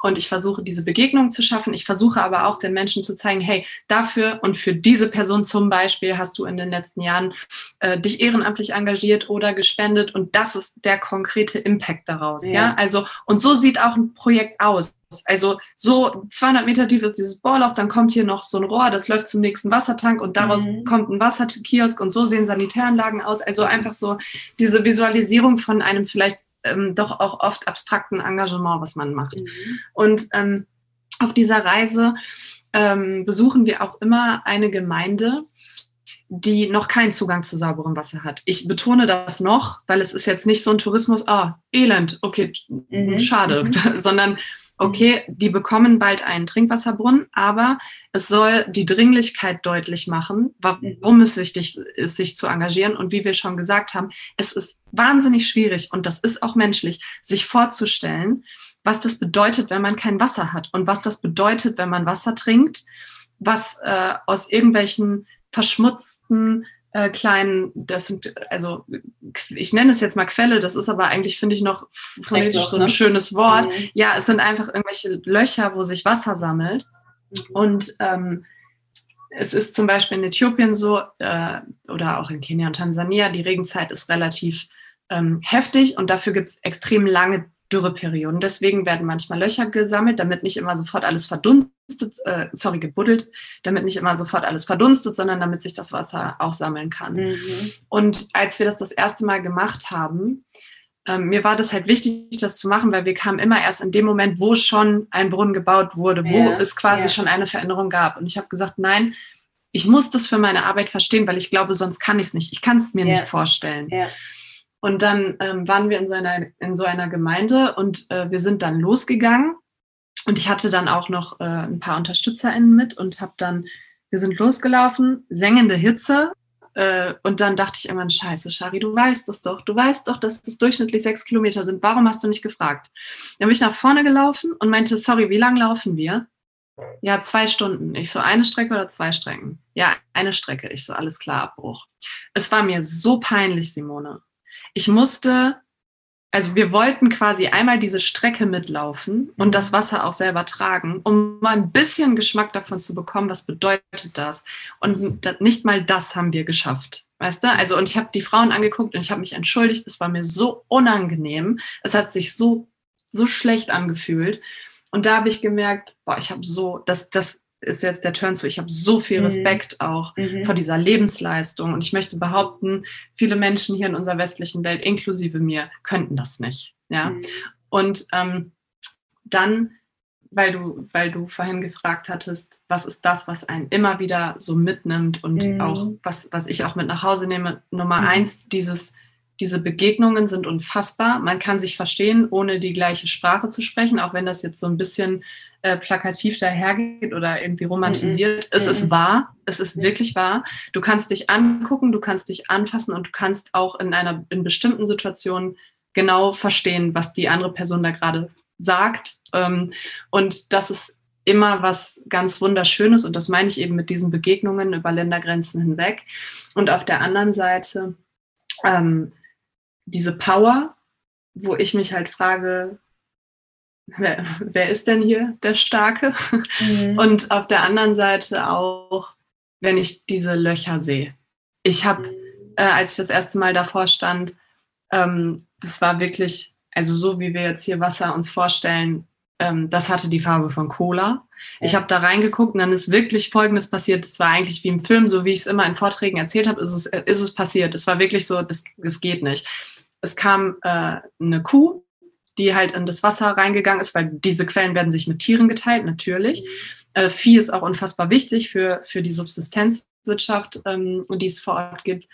Und ich versuche, diese Begegnung zu schaffen. Ich versuche aber auch den Menschen zu zeigen, hey, dafür und für diese Person zum Beispiel hast du in den letzten Jahren äh, dich ehrenamtlich engagiert oder gespendet und das ist der konkrete Impact daraus. Ja. ja, also, und so sieht auch ein Projekt aus. Also so 200 Meter tief ist dieses Bohrloch, dann kommt hier noch so ein Rohr, das läuft zum nächsten Wassertank und daraus mhm. kommt ein Wasserkiosk und so sehen Sanitäranlagen aus. Also einfach so diese Visualisierung von einem vielleicht ähm, doch auch oft abstrakten Engagement, was man macht. Mhm. Und ähm, auf dieser Reise ähm, besuchen wir auch immer eine Gemeinde, die noch keinen Zugang zu sauberem Wasser hat. Ich betone das noch, weil es ist jetzt nicht so ein Tourismus, ah, Elend, okay, mhm. schade, mhm. sondern okay, die bekommen bald einen Trinkwasserbrunnen, aber es soll die Dringlichkeit deutlich machen, warum es wichtig ist, sich zu engagieren. Und wie wir schon gesagt haben, es ist wahnsinnig schwierig und das ist auch menschlich, sich vorzustellen, was das bedeutet, wenn man kein Wasser hat und was das bedeutet, wenn man Wasser trinkt, was äh, aus irgendwelchen verschmutzten äh, kleinen, das sind, also ich nenne es jetzt mal Quelle, das ist aber eigentlich, finde ich, noch phonetisch so ein ne? schönes Wort. Mhm. Ja, es sind einfach irgendwelche Löcher, wo sich Wasser sammelt. Mhm. Und ähm, es ist zum Beispiel in Äthiopien so, äh, oder auch in Kenia und Tansania, die Regenzeit ist relativ ähm, heftig und dafür gibt es extrem lange Dürreperioden. Deswegen werden manchmal Löcher gesammelt, damit nicht immer sofort alles verdunstet, äh, sorry, gebuddelt, damit nicht immer sofort alles verdunstet, sondern damit sich das Wasser auch sammeln kann. Mhm. Und als wir das das erste Mal gemacht haben, ähm, mir war das halt wichtig, das zu machen, weil wir kamen immer erst in dem Moment, wo schon ein Brunnen gebaut wurde, wo ja, es quasi ja. schon eine Veränderung gab. Und ich habe gesagt, nein, ich muss das für meine Arbeit verstehen, weil ich glaube, sonst kann ich es nicht. Ich kann es mir ja. nicht vorstellen. Und dann ähm, waren wir in so einer, in so einer Gemeinde und äh, wir sind dann losgegangen. Und ich hatte dann auch noch äh, ein paar UnterstützerInnen mit und habe dann, wir sind losgelaufen, sengende Hitze. Äh, und dann dachte ich irgendwann, scheiße, Shari, du weißt das doch. Du weißt doch, dass das durchschnittlich sechs Kilometer sind. Warum hast du nicht gefragt? Dann bin ich nach vorne gelaufen und meinte, sorry, wie lang laufen wir? Ja, zwei Stunden. Ich so, eine Strecke oder zwei Strecken? Ja, eine Strecke. Ich so, alles klar, Abbruch. Es war mir so peinlich, Simone ich musste, also wir wollten quasi einmal diese Strecke mitlaufen und mhm. das Wasser auch selber tragen, um mal ein bisschen Geschmack davon zu bekommen, was bedeutet das. Und nicht mal das haben wir geschafft. Weißt du? Also, und ich habe die Frauen angeguckt und ich habe mich entschuldigt. Es war mir so unangenehm. Es hat sich so, so schlecht angefühlt. Und da habe ich gemerkt, boah, ich habe so, das, das ist jetzt der Turn zu. Ich habe so viel mhm. Respekt mhm. auch mhm. vor dieser Lebensleistung. Und ich möchte behaupten, viele Menschen hier in unserer westlichen Welt, inklusive mir, könnten das nicht. Ja. Mhm. Und ähm, dann, weil du, weil du vorhin gefragt hattest, was ist das, was einen immer wieder so mitnimmt und mhm. auch was, was ich auch mit nach Hause nehme. Nummer mhm. eins, dieses diese Begegnungen sind unfassbar. Man kann sich verstehen, ohne die gleiche Sprache zu sprechen, auch wenn das jetzt so ein bisschen äh, plakativ dahergeht oder irgendwie romantisiert. Mm -mm. Es ist mm wahr, es ist wirklich wahr. Du kannst dich angucken, du kannst dich anfassen und du kannst auch in einer in bestimmten Situationen genau verstehen, was die andere Person da gerade sagt. Ähm, und das ist immer was ganz Wunderschönes und das meine ich eben mit diesen Begegnungen über Ländergrenzen hinweg. Und auf der anderen Seite ähm, diese Power, wo ich mich halt frage, wer, wer ist denn hier der Starke? Mhm. Und auf der anderen Seite auch, wenn ich diese Löcher sehe. Ich habe, äh, als ich das erste Mal davor stand, ähm, das war wirklich, also so wie wir jetzt hier Wasser uns vorstellen, ähm, das hatte die Farbe von Cola. Ich habe da reingeguckt und dann ist wirklich Folgendes passiert. Es war eigentlich wie im Film, so wie ich es immer in Vorträgen erzählt habe, ist es, ist es passiert. Es war wirklich so, das, das geht nicht. Es kam äh, eine Kuh, die halt in das Wasser reingegangen ist, weil diese Quellen werden sich mit Tieren geteilt, natürlich. Äh, Vieh ist auch unfassbar wichtig für, für die Subsistenzwirtschaft, ähm, die es vor Ort gibt.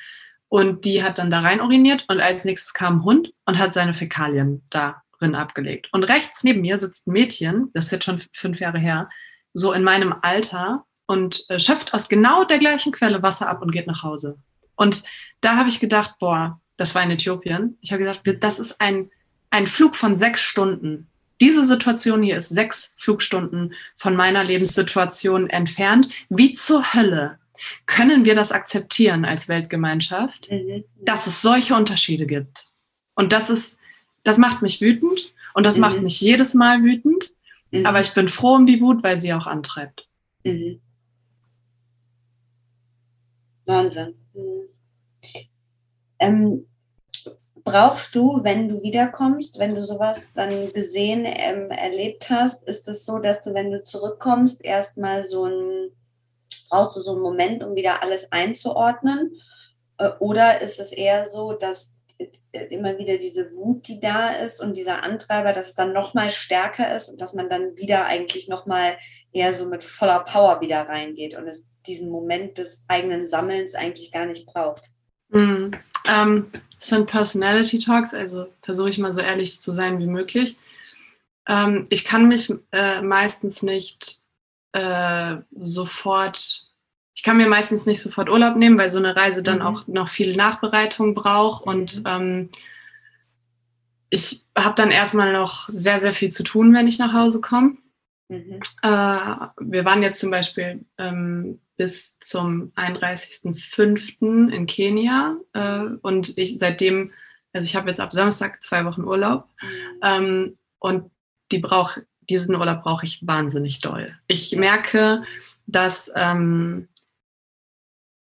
Und die hat dann da rein uriniert und als nächstes kam ein Hund und hat seine Fäkalien darin abgelegt. Und rechts neben mir sitzt ein Mädchen, das ist jetzt schon fünf Jahre her, so in meinem Alter und äh, schöpft aus genau der gleichen Quelle Wasser ab und geht nach Hause. Und da habe ich gedacht, boah, das war in Äthiopien. Ich habe gedacht, das ist ein ein Flug von sechs Stunden. Diese Situation hier ist sechs Flugstunden von meiner Lebenssituation entfernt. Wie zur Hölle können wir das akzeptieren als Weltgemeinschaft, dass es solche Unterschiede gibt? Und das ist, das macht mich wütend und das mhm. macht mich jedes Mal wütend. Mhm. Aber ich bin froh um die Wut, weil sie auch antreibt. Mhm. Wahnsinn. Ähm, brauchst du, wenn du wiederkommst, wenn du sowas dann gesehen, ähm, erlebt hast, ist es so, dass du, wenn du zurückkommst, erstmal so ein, brauchst du so einen Moment, um wieder alles einzuordnen? Äh, oder ist es eher so, dass äh, immer wieder diese Wut, die da ist und dieser Antreiber, dass es dann nochmal stärker ist und dass man dann wieder eigentlich nochmal eher so mit voller Power wieder reingeht und es diesen Moment des eigenen Sammelns eigentlich gar nicht braucht? Mhm. Ähm, sind Personality Talks, also versuche ich mal so ehrlich zu sein wie möglich. Ähm, ich kann mich äh, meistens nicht äh, sofort, ich kann mir meistens nicht sofort Urlaub nehmen, weil so eine Reise dann mhm. auch noch viel Nachbereitung braucht und mhm. ähm, ich habe dann erstmal noch sehr, sehr viel zu tun, wenn ich nach Hause komme. Mhm. Äh, wir waren jetzt zum Beispiel ähm, bis zum 31.05. in Kenia. Äh, und ich seitdem, also ich habe jetzt ab Samstag zwei Wochen Urlaub. Mhm. Ähm, und die brauch, diesen Urlaub brauche ich wahnsinnig doll. Ich merke, dass ähm,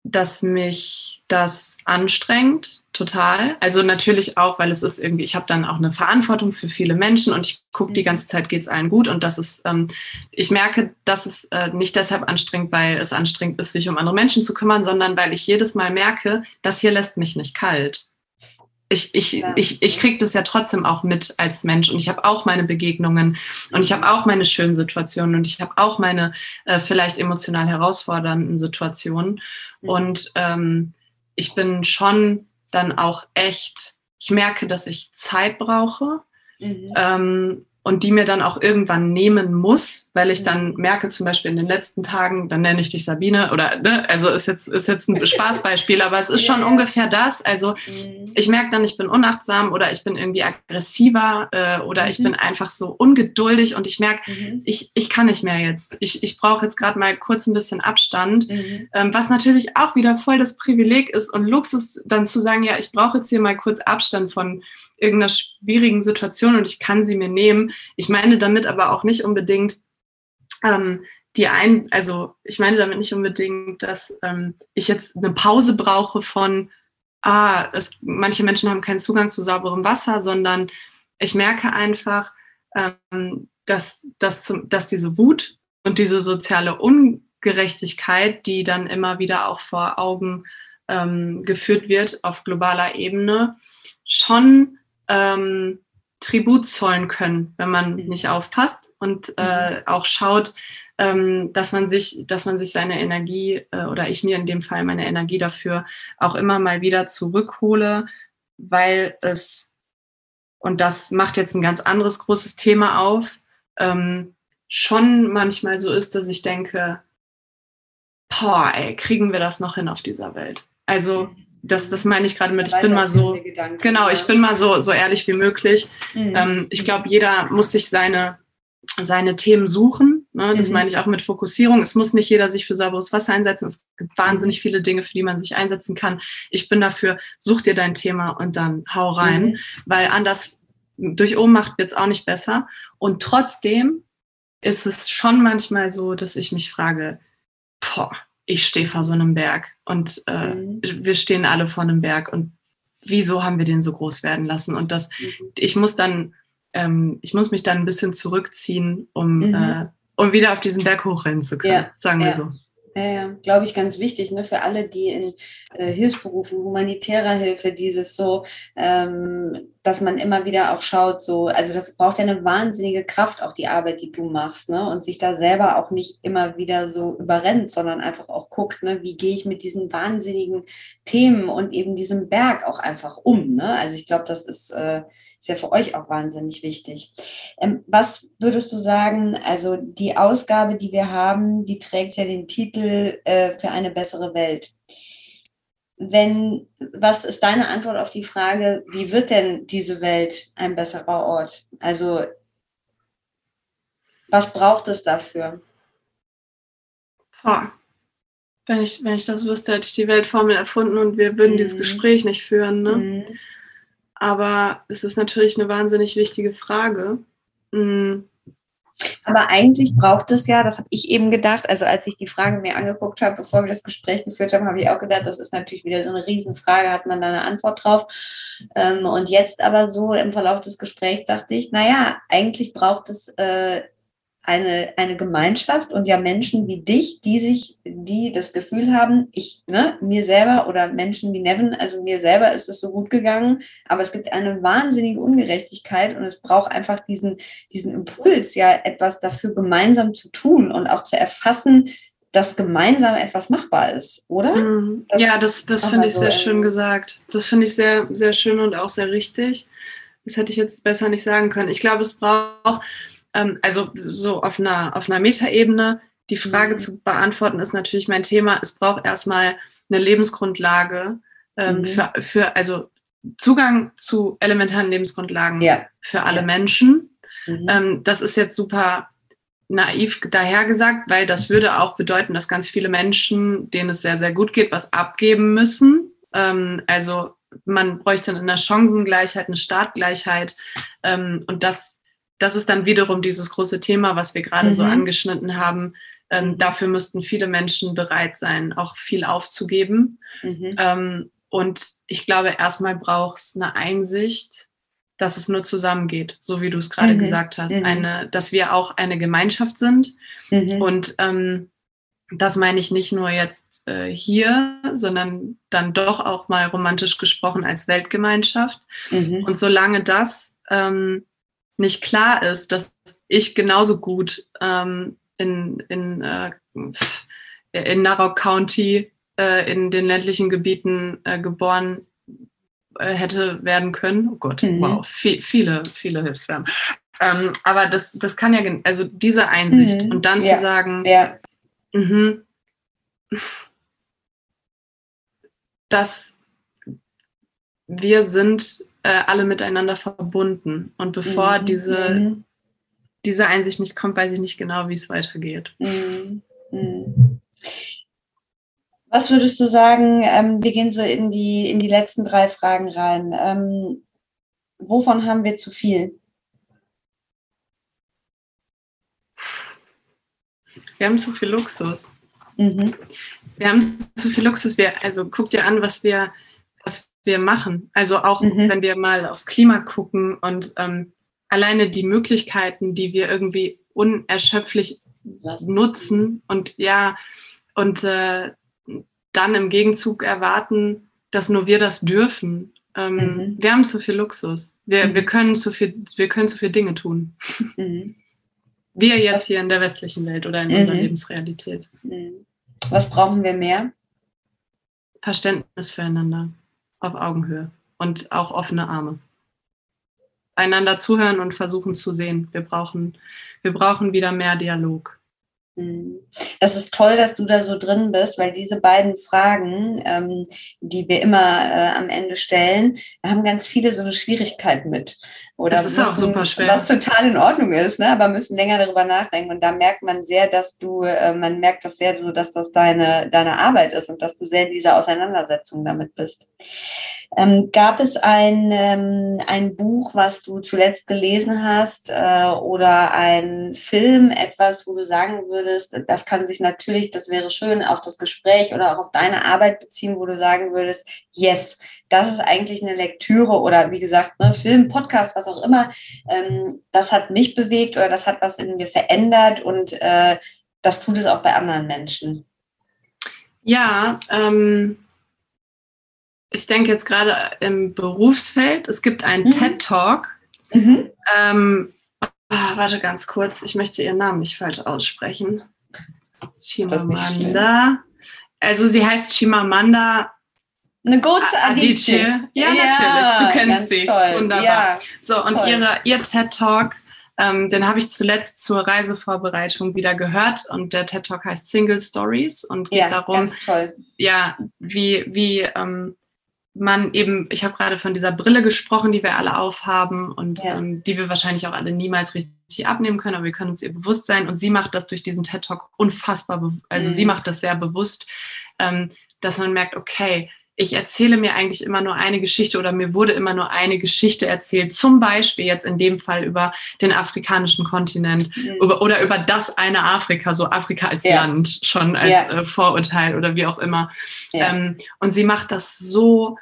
dass mich das anstrengt, total. Also natürlich auch, weil es ist irgendwie, ich habe dann auch eine Verantwortung für viele Menschen und ich gucke die mhm. ganze Zeit, geht es allen gut. Und das ist, ähm, ich merke, dass es äh, nicht deshalb anstrengt, weil es anstrengend ist, sich um andere Menschen zu kümmern, sondern weil ich jedes Mal merke, das hier lässt mich nicht kalt ich, ich, ja. ich, ich kriege das ja trotzdem auch mit als Mensch und ich habe auch meine Begegnungen und ich habe auch meine schönen Situationen und ich habe auch meine äh, vielleicht emotional herausfordernden Situationen. Mhm. Und ähm, ich bin schon dann auch echt, ich merke, dass ich Zeit brauche. Mhm. Ähm, und die mir dann auch irgendwann nehmen muss, weil ich dann mhm. merke, zum Beispiel in den letzten Tagen, dann nenne ich dich Sabine oder, ne, also ist jetzt, ist jetzt ein Spaßbeispiel, aber es ist schon ja, ungefähr das. Also mhm. ich merke dann, ich bin unachtsam oder ich bin irgendwie aggressiver äh, oder mhm. ich bin einfach so ungeduldig und ich merke, mhm. ich, ich kann nicht mehr jetzt. Ich, ich brauche jetzt gerade mal kurz ein bisschen Abstand, mhm. ähm, was natürlich auch wieder voll das Privileg ist und Luxus, dann zu sagen, ja, ich brauche jetzt hier mal kurz Abstand von irgendeiner schwierigen Situation und ich kann sie mir nehmen. Ich meine damit aber auch nicht unbedingt ähm, die ein, also ich meine damit nicht unbedingt, dass ähm, ich jetzt eine Pause brauche von, ah, es, manche Menschen haben keinen Zugang zu sauberem Wasser, sondern ich merke einfach, ähm, dass, dass, dass diese Wut und diese soziale Ungerechtigkeit, die dann immer wieder auch vor Augen ähm, geführt wird auf globaler Ebene, schon ähm, Tribut zollen können, wenn man nicht aufpasst und äh, mhm. auch schaut, ähm, dass man sich, dass man sich seine Energie äh, oder ich mir in dem Fall meine Energie dafür auch immer mal wieder zurückhole, weil es und das macht jetzt ein ganz anderes großes Thema auf, ähm, schon manchmal so ist, dass ich denke, boah, ey, kriegen wir das noch hin auf dieser Welt? Also das, das meine ich gerade mit, ich bin mal so, genau, ich bin mal so, so ehrlich wie möglich. Mhm. Ähm, ich glaube, jeder muss sich seine, seine Themen suchen. Ne? Das mhm. meine ich auch mit Fokussierung. Es muss nicht jeder sich für sauberes Wasser einsetzen. Es gibt wahnsinnig viele Dinge, für die man sich einsetzen kann. Ich bin dafür, such dir dein Thema und dann hau rein, mhm. weil anders durch Ohnmacht wird es auch nicht besser. Und trotzdem ist es schon manchmal so, dass ich mich frage, boah, ich stehe vor so einem Berg und äh, mhm. wir stehen alle vor einem Berg und wieso haben wir den so groß werden lassen? Und das, mhm. ich muss dann, ähm, ich muss mich dann ein bisschen zurückziehen, um, mhm. äh, um wieder auf diesen Berg hochrennen zu können, ja. sagen wir ja. so. Ja, ja glaube ich, ganz wichtig, ne, für alle, die in äh, Hilfsberufen, humanitärer Hilfe, dieses so, ähm, dass man immer wieder auch schaut, so, also das braucht ja eine wahnsinnige Kraft, auch die Arbeit, die du machst, ne, und sich da selber auch nicht immer wieder so überrennt, sondern einfach auch guckt, ne, wie gehe ich mit diesen wahnsinnigen Themen und eben diesem Berg auch einfach um, ne, also ich glaube, das ist, äh, ist ja für euch auch wahnsinnig wichtig. Ähm, was würdest du sagen, also die Ausgabe, die wir haben, die trägt ja den Titel äh, für eine bessere Welt. Wenn, was ist deine Antwort auf die Frage, wie wird denn diese Welt ein besserer Ort? Also, was braucht es dafür? Boah. Wenn ich, wenn ich das wüsste, hätte ich die Weltformel erfunden und wir würden mhm. dieses Gespräch nicht führen. Ne? Mhm. Aber es ist natürlich eine wahnsinnig wichtige Frage. Mhm. Aber eigentlich braucht es ja, das habe ich eben gedacht, also als ich die Frage mir angeguckt habe, bevor wir das Gespräch geführt haben, habe ich auch gedacht, das ist natürlich wieder so eine Riesenfrage, hat man da eine Antwort drauf. Ähm, und jetzt aber so im Verlauf des Gesprächs dachte ich, naja, eigentlich braucht es äh, eine, eine Gemeinschaft und ja Menschen wie dich, die sich, die das Gefühl haben, ich, ne, mir selber oder Menschen wie Nevin, also mir selber ist es so gut gegangen, aber es gibt eine wahnsinnige Ungerechtigkeit und es braucht einfach diesen, diesen Impuls, ja, etwas dafür gemeinsam zu tun und auch zu erfassen, dass gemeinsam etwas machbar ist, oder? Mm, das ja, das, das finde ich so sehr schön gesagt. Das finde ich sehr, sehr schön und auch sehr richtig. Das hätte ich jetzt besser nicht sagen können. Ich glaube, es braucht ähm, also so auf einer, auf einer Metaebene, die Frage mhm. zu beantworten ist natürlich mein Thema. Es braucht erstmal eine Lebensgrundlage ähm, mhm. für, für, also Zugang zu elementaren Lebensgrundlagen ja. für alle ja. Menschen. Mhm. Ähm, das ist jetzt super naiv dahergesagt, weil das würde auch bedeuten, dass ganz viele Menschen, denen es sehr, sehr gut geht, was abgeben müssen. Ähm, also man bräuchte eine Chancengleichheit, eine Startgleichheit. Ähm, und das das ist dann wiederum dieses große Thema, was wir gerade mhm. so angeschnitten haben. Ähm, mhm. dafür müssten viele Menschen bereit sein, auch viel aufzugeben. Mhm. Ähm, und ich glaube, erstmal braucht es eine Einsicht, dass es nur zusammengeht, so wie du es gerade mhm. gesagt hast. Mhm. Eine, dass wir auch eine Gemeinschaft sind. Mhm. Und ähm, das meine ich nicht nur jetzt äh, hier, sondern dann doch auch mal romantisch gesprochen als Weltgemeinschaft. Und solange das ähm, nicht klar ist, dass ich genauso gut ähm, in, in, äh, in Narok County äh, in den ländlichen Gebieten äh, geboren äh, hätte werden können. Oh Gott, mhm. wow, v viele, viele Hilfsverben. Ähm, aber das, das kann ja, also diese Einsicht mhm. und dann ja. zu sagen, ja. mh, dass wir sind äh, alle miteinander verbunden. Und bevor mhm. diese, mhm. diese Einsicht nicht kommt, weiß ich nicht genau, wie es weitergeht. Mhm. mhm. Was würdest du sagen, ähm, wir gehen so in die, in die letzten drei Fragen rein. Ähm, wovon haben wir zu viel? Wir haben zu viel Luxus. Mhm. Wir haben zu viel Luxus. Wir, also guck dir an, was wir wir machen. Also auch mhm. wenn wir mal aufs Klima gucken und ähm, alleine die Möglichkeiten, die wir irgendwie unerschöpflich nutzen und ja, und äh, dann im Gegenzug erwarten, dass nur wir das dürfen. Ähm, mhm. Wir haben zu viel Luxus. Wir, mhm. wir, können zu viel, wir können zu viele Dinge tun. Mhm. Wir jetzt hier in der westlichen Welt oder in unserer mhm. Lebensrealität. Mhm. Was brauchen wir mehr? Verständnis füreinander auf Augenhöhe und auch offene Arme. Einander zuhören und versuchen zu sehen. Wir brauchen, wir brauchen wieder mehr Dialog. Mhm. Das ist toll, dass du da so drin bist, weil diese beiden Fragen, ähm, die wir immer äh, am Ende stellen, haben ganz viele so eine Schwierigkeit mit. Oder das ist müssen, auch super schwer. Was total in Ordnung ist, ne? aber müssen länger darüber nachdenken. Und da merkt man sehr, dass du, äh, man merkt das sehr so, dass das deine, deine Arbeit ist und dass du sehr in dieser Auseinandersetzung damit bist. Ähm, gab es ein, ähm, ein Buch, was du zuletzt gelesen hast äh, oder ein Film, etwas, wo du sagen würdest, das kann sich natürlich, das wäre schön, auf das Gespräch oder auch auf deine Arbeit beziehen, wo du sagen würdest, yes, das ist eigentlich eine Lektüre oder wie gesagt, ne, Film, Podcast, was auch immer, ähm, das hat mich bewegt oder das hat was in mir verändert und äh, das tut es auch bei anderen Menschen. Ja, ähm, ich denke jetzt gerade im Berufsfeld, es gibt einen mhm. TED Talk. Mhm. Ähm, ah, warte ganz kurz, ich möchte ihren Namen nicht falsch aussprechen. Chimamanda. Also sie heißt Chimamanda eine Goethe Adichie. Ja, ja, natürlich. Du kennst sie. Toll. Wunderbar. Ja, so, und ihre, ihr TED Talk, ähm, den habe ich zuletzt zur Reisevorbereitung wieder gehört. Und der TED Talk heißt Single Stories und geht ja, darum, ja, wie, wie ähm, man eben, ich habe gerade von dieser Brille gesprochen, die wir alle aufhaben und ähm, die wir wahrscheinlich auch alle niemals richtig abnehmen können, aber wir können uns ihr bewusst sein. Und sie macht das durch diesen TED Talk unfassbar, also mhm. sie macht das sehr bewusst, ähm, dass man merkt, okay, ich erzähle mir eigentlich immer nur eine Geschichte oder mir wurde immer nur eine Geschichte erzählt, zum Beispiel jetzt in dem Fall über den afrikanischen Kontinent mhm. über, oder über das eine Afrika, so Afrika als ja. Land schon als ja. äh, Vorurteil oder wie auch immer. Ja. Ähm, und sie macht das so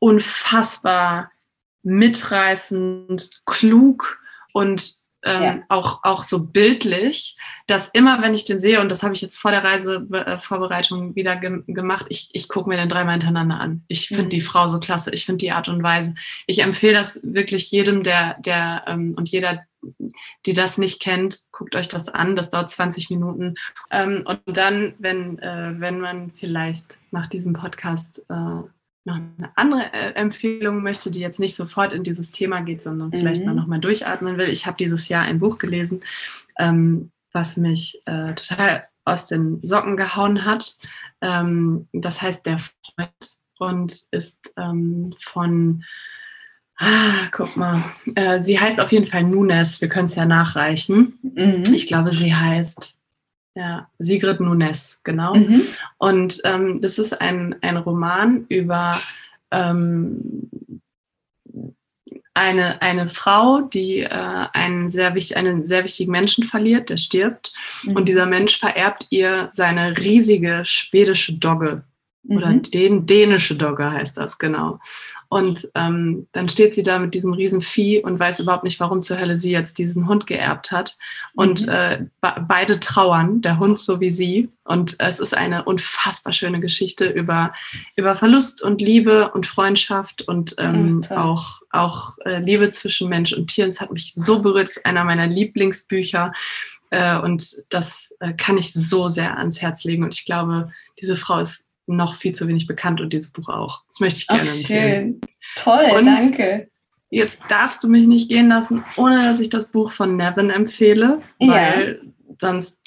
unfassbar mitreißend, klug und ähm, ja. auch, auch so bildlich, dass immer, wenn ich den sehe, und das habe ich jetzt vor der Reisevorbereitung äh, wieder ge gemacht, ich, ich gucke mir den dreimal hintereinander an. Ich finde mhm. die Frau so klasse, ich finde die Art und Weise. Ich empfehle das wirklich jedem, der, der ähm, und jeder, die das nicht kennt, guckt euch das an. Das dauert 20 Minuten. Ähm, und dann, wenn, äh, wenn man vielleicht nach diesem Podcast äh, noch eine andere äh, Empfehlung möchte, die jetzt nicht sofort in dieses Thema geht, sondern vielleicht mhm. mal nochmal durchatmen will. Ich habe dieses Jahr ein Buch gelesen, ähm, was mich äh, total aus den Socken gehauen hat. Ähm, das heißt Der Freund und ist ähm, von, ah, guck mal, äh, sie heißt auf jeden Fall Nunes, wir können es ja nachreichen. Mhm. Ich glaube, sie heißt ja, Sigrid Nunes, genau. Mhm. Und ähm, das ist ein, ein Roman über ähm, eine, eine Frau, die äh, einen, sehr wichtig, einen sehr wichtigen Menschen verliert, der stirbt. Mhm. Und dieser Mensch vererbt ihr seine riesige schwedische Dogge. Oder mhm. den dänische Dogge heißt das, genau. Und ähm, dann steht sie da mit diesem riesen Vieh und weiß überhaupt nicht, warum zur Hölle sie jetzt diesen Hund geerbt hat. Und mhm. äh, beide trauern, der Hund so wie sie. Und es ist eine unfassbar schöne Geschichte über, über Verlust und Liebe und Freundschaft und ähm, ja, auch, auch äh, Liebe zwischen Mensch und Tier. Es hat mich so berührt, es ist einer meiner Lieblingsbücher. Äh, und das äh, kann ich so sehr ans Herz legen. Und ich glaube, diese Frau ist noch viel zu wenig bekannt und dieses Buch auch. Das möchte ich gerne Ach, empfehlen. Schön. Toll, und danke. Jetzt darfst du mich nicht gehen lassen, ohne dass ich das Buch von Nevin empfehle, weil ja. sonst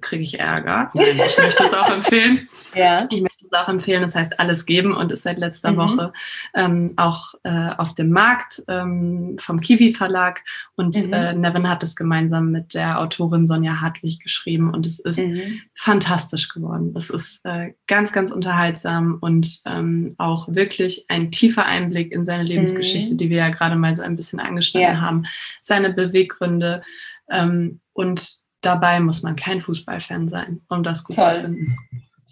kriege ich Ärger. Nein, ich möchte es auch empfehlen. Ja. Ich es auch empfehlen. Das heißt, alles geben und ist seit letzter mhm. Woche ähm, auch äh, auf dem Markt ähm, vom Kiwi Verlag. Und mhm. äh, Nevin hat es gemeinsam mit der Autorin Sonja Hartwig geschrieben und es ist mhm. fantastisch geworden. Es ist äh, ganz, ganz unterhaltsam und ähm, auch wirklich ein tiefer Einblick in seine Lebensgeschichte, mhm. die wir ja gerade mal so ein bisschen angeschnitten ja. haben, seine Beweggründe ähm, und dabei muss man kein Fußballfan sein, um das gut Toll. zu finden.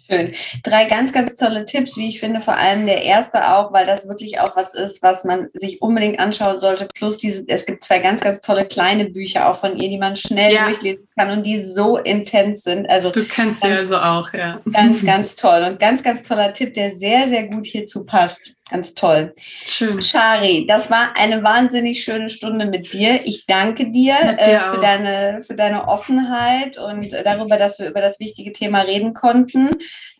Schön. Drei ganz, ganz tolle Tipps, wie ich finde, vor allem der erste auch, weil das wirklich auch was ist, was man sich unbedingt anschauen sollte. Plus diese, es gibt zwei ganz, ganz tolle kleine Bücher auch von ihr, die man schnell ja. durchlesen kann und die so intens sind. Also du kennst sie also auch, ja. Ganz, ganz toll und ganz, ganz toller Tipp, der sehr, sehr gut hierzu passt. Ganz toll. Schön. Shari, das war eine wahnsinnig schöne Stunde mit dir. Ich danke dir, äh, für, deine, für deine Offenheit und darüber, dass wir über das wichtige Thema reden konnten.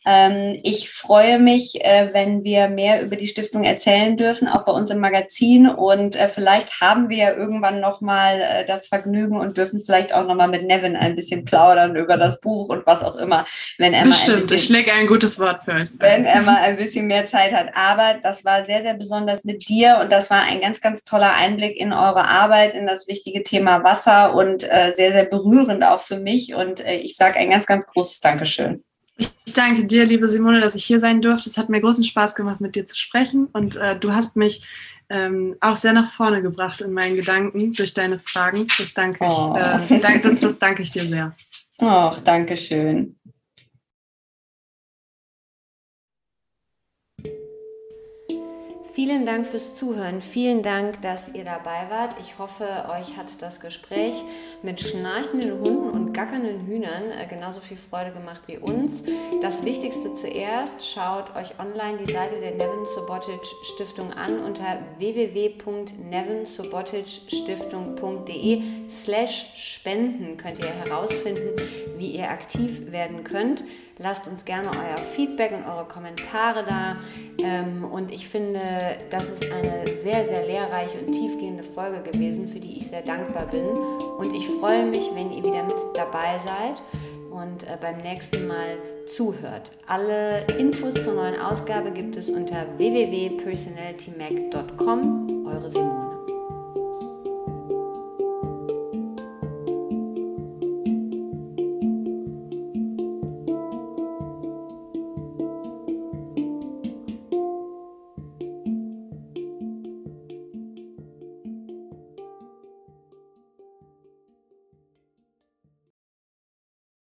Ähm, ich freue mich, äh, wenn wir mehr über die Stiftung erzählen dürfen, auch bei uns im Magazin. Und äh, vielleicht haben wir ja irgendwann nochmal äh, das Vergnügen und dürfen vielleicht auch nochmal mit Nevin ein bisschen plaudern über das Buch und was auch immer, wenn er Bestimmt, bisschen, ich schläge ein gutes Wort für euch. Wenn er mal ein bisschen mehr Zeit hat. Aber das war sehr, sehr besonders mit dir und das war ein ganz, ganz toller Einblick in eure Arbeit, in das wichtige Thema Wasser und äh, sehr, sehr berührend auch für mich. Und ich sage ein ganz, ganz großes Dankeschön. Ich danke dir, liebe Simone, dass ich hier sein durfte. Es hat mir großen Spaß gemacht, mit dir zu sprechen. Und äh, du hast mich ähm, auch sehr nach vorne gebracht in meinen Gedanken durch deine Fragen. Das danke ich, oh. äh, das, das danke ich dir sehr. Ach, danke schön. Vielen Dank fürs Zuhören. Vielen Dank, dass ihr dabei wart. Ich hoffe, euch hat das Gespräch mit schnarchenden Hunden und gackernden Hühnern äh, genauso viel Freude gemacht wie uns. Das Wichtigste zuerst, schaut euch online die Seite der Nevin Subotic Stiftung an unter www.nevinsuboticstiftung.de slash spenden könnt ihr herausfinden, wie ihr aktiv werden könnt. Lasst uns gerne euer Feedback und eure Kommentare da. Ähm, und ich finde, das ist eine sehr, sehr lehrreiche und tiefgehende Folge gewesen, für die ich sehr dankbar bin. Und ich freue mich, wenn ihr wieder mit dabei seid und äh, beim nächsten Mal zuhört. Alle Infos zur neuen Ausgabe gibt es unter www.personalitymac.com. Eure Simone.